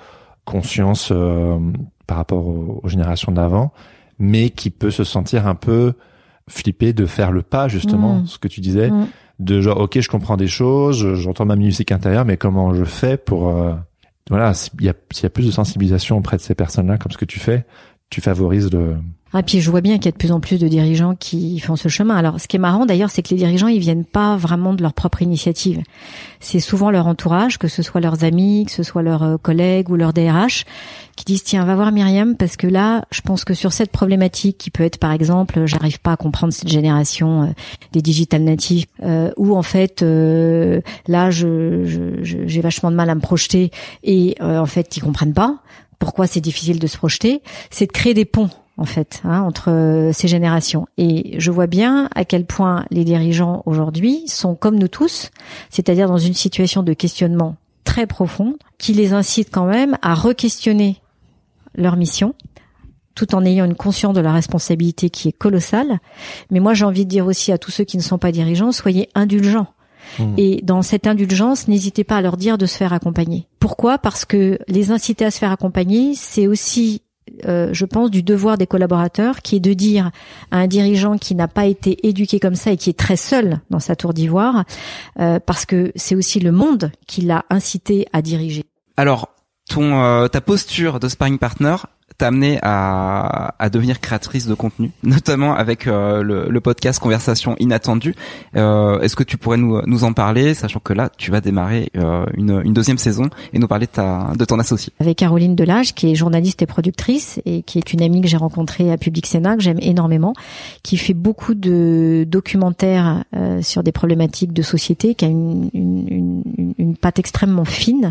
conscience euh, par rapport aux, générations d'avant mais qui peut se sentir un peu flippé de faire le pas justement mmh. ce que tu disais mmh. de genre ok je comprends des choses j'entends ma musique intérieure mais comment je fais pour euh, voilà s'il y a plus de sensibilisation auprès de ces personnes là comme ce que tu fais tu favorises le ah, puis je vois bien qu'il y a de plus en plus de dirigeants qui font ce chemin. Alors, ce qui est marrant d'ailleurs, c'est que les dirigeants, ils viennent pas vraiment de leur propre initiative. C'est souvent leur entourage, que ce soit leurs amis, que ce soit leurs euh, collègues ou leurs DRH, qui disent tiens, va voir Myriam parce que là, je pense que sur cette problématique qui peut être par exemple, j'arrive pas à comprendre cette génération euh, des digital natifs, euh, ou en fait là, je, j'ai vachement de mal à me projeter et en fait, ils comprennent pas pourquoi c'est difficile de se projeter. C'est de créer des ponts en fait hein, entre euh, ces générations. Et je vois bien à quel point les dirigeants aujourd'hui sont comme nous tous, c'est-à-dire dans une situation de questionnement très profonde, qui les incite quand même à re-questionner leur mission, tout en ayant une conscience de la responsabilité qui est colossale. Mais moi, j'ai envie de dire aussi à tous ceux qui ne sont pas dirigeants, soyez indulgents. Mmh. Et dans cette indulgence, n'hésitez pas à leur dire de se faire accompagner. Pourquoi? Parce que les inciter à se faire accompagner, c'est aussi euh, je pense, du devoir des collaborateurs, qui est de dire à un dirigeant qui n'a pas été éduqué comme ça et qui est très seul dans sa tour d'ivoire, euh, parce que c'est aussi le monde qui l'a incité à diriger. Alors, ton euh, ta posture de sparring partner, t'a amené à, à devenir créatrice de contenu, [LAUGHS] notamment avec euh, le, le, podcast Conversation inattendue. Euh, Est-ce que tu pourrais nous, nous en parler, sachant que là, tu vas démarrer euh, une, une, deuxième saison et nous parler de, ta, de ton associé? Avec Caroline Delage, qui est journaliste et productrice et qui est une amie que j'ai rencontrée à Public Sénat, que j'aime énormément, qui fait beaucoup de documentaires euh, sur des problématiques de société, qui a une, une, une, une patte extrêmement fine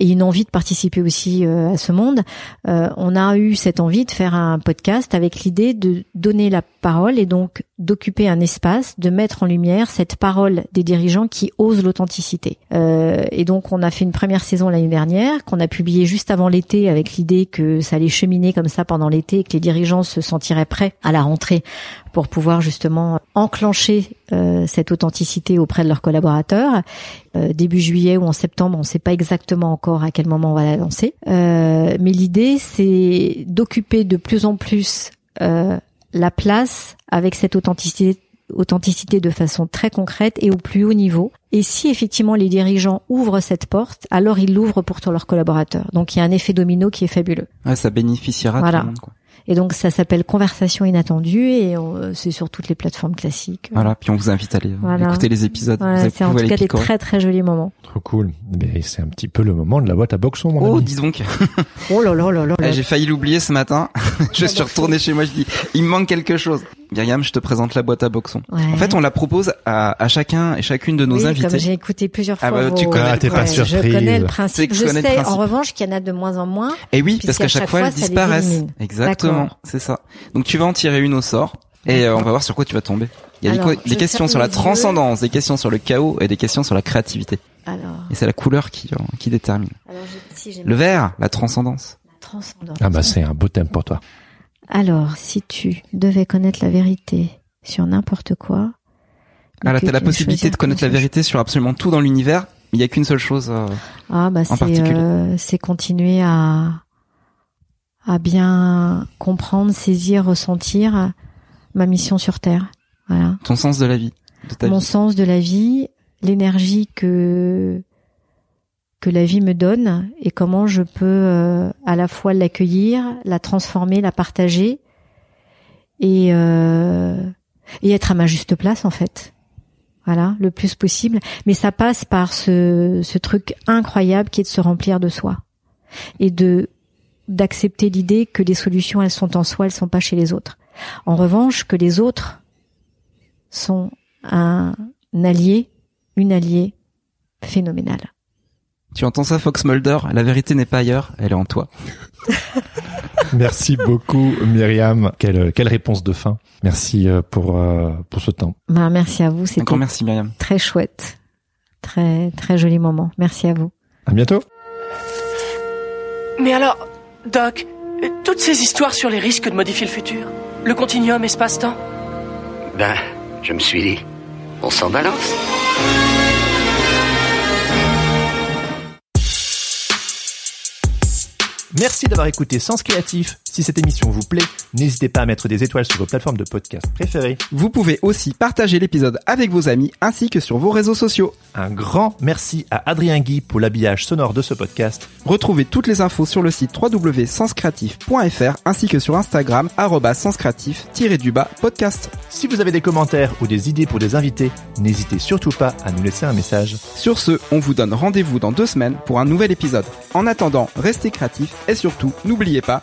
et une envie de participer aussi euh, à ce monde. on a eu cette envie de faire un podcast avec l'idée de donner la parole et donc d'occuper un espace, de mettre en lumière cette parole des dirigeants qui osent l'authenticité. Euh, et donc on a fait une première saison l'année dernière qu'on a publiée juste avant l'été avec l'idée que ça allait cheminer comme ça pendant l'été et que les dirigeants se sentiraient prêts à la rentrée pour pouvoir justement enclencher euh, cette authenticité auprès de leurs collaborateurs. Euh, début juillet ou en septembre, on ne sait pas exactement encore à quel moment on va la lancer. Euh, mais l'idée, c'est d'occuper de plus en plus la place avec cette authenticité authenticité de façon très concrète et au plus haut niveau. Et si effectivement les dirigeants ouvrent cette porte, alors ils l'ouvrent pour tous leurs collaborateurs. Donc il y a un effet domino qui est fabuleux. Ouais, ça bénéficiera tout le monde. Quoi. Et donc ça s'appelle Conversation inattendue et c'est sur toutes les plateformes classiques. Voilà, puis on vous invite à aller écouter les épisodes. c'est en tout cas des très très jolis moments. Trop cool. Mais c'est un petit peu le moment de la boîte à boxon, mon oh, ami. dis donc. oh là là là là. Eh, j'ai failli l'oublier ce matin. [LAUGHS] je suis retourné chez moi, je dis, il me manque quelque chose. Myriam, je te présente la boîte à boxon. En fait, on la propose à, à, chacun et chacune de nos oui, invités. j'ai écouté plusieurs fois. Ah bah, tu connais, ah, t'es pas surprise. Je connais le principe. Je sais, en revanche, qu'il y en a de moins en moins. Et oui, parce qu'à chaque, fois, elles disparaissent. Exactement, c'est ça. Donc tu vas en tirer une au sort et euh, on va voir sur quoi tu vas tomber. Il y a des, questions sur la transcendance, des questions sur le chaos et des questions sur la créativité. Alors. Et c'est la couleur qui euh, qui détermine. Alors, le vert, la transcendance. La transcendance. Ah bah c'est un beau thème pour toi. Alors, si tu devais connaître la vérité sur n'importe quoi. Ah là, t'as la possibilité de connaître la vérité sur absolument tout dans l'univers, mais il y a qu'une seule chose euh, ah, bah en particulier. Euh, c'est continuer à à bien comprendre, saisir, ressentir ma mission sur Terre. Voilà. Ton sens de la vie. Mon sens de la vie, l'énergie que que la vie me donne et comment je peux euh, à la fois l'accueillir, la transformer, la partager et euh, et être à ma juste place en fait. Voilà, le plus possible. Mais ça passe par ce, truc incroyable qui est de se remplir de soi et de d'accepter l'idée que les solutions elles sont en soi, elles sont pas chez les autres. En revanche, que les autres sont un allié, une alliée phénoménale. Tu entends ça, Fox Mulder? La vérité n'est pas ailleurs, elle est en toi. [LAUGHS] Merci beaucoup, Myriam. Quelle, quelle réponse de fin. Merci euh, pour, euh, pour ce temps. Bah, merci à vous. C'était Encore merci, Myriam. très chouette. Très, très joli moment. Merci à vous. À bientôt. Mais alors, Doc, toutes ces histoires sur les risques de modifier le futur, le continuum espace-temps, Ben, je me suis dit, on s'en balance. Merci d'avoir écouté Sens Créatif. Si cette émission vous plaît, n'hésitez pas à mettre des étoiles sur vos plateformes de podcast préférées. Vous pouvez aussi partager l'épisode avec vos amis ainsi que sur vos réseaux sociaux. Un grand merci à Adrien Guy pour l'habillage sonore de ce podcast. Retrouvez toutes les infos sur le site www.senscreatif.fr ainsi que sur Instagram senscreatif-du-bas podcast. Si vous avez des commentaires ou des idées pour des invités, n'hésitez surtout pas à nous laisser un message. Sur ce, on vous donne rendez-vous dans deux semaines pour un nouvel épisode. En attendant, restez créatifs et surtout, n'oubliez pas,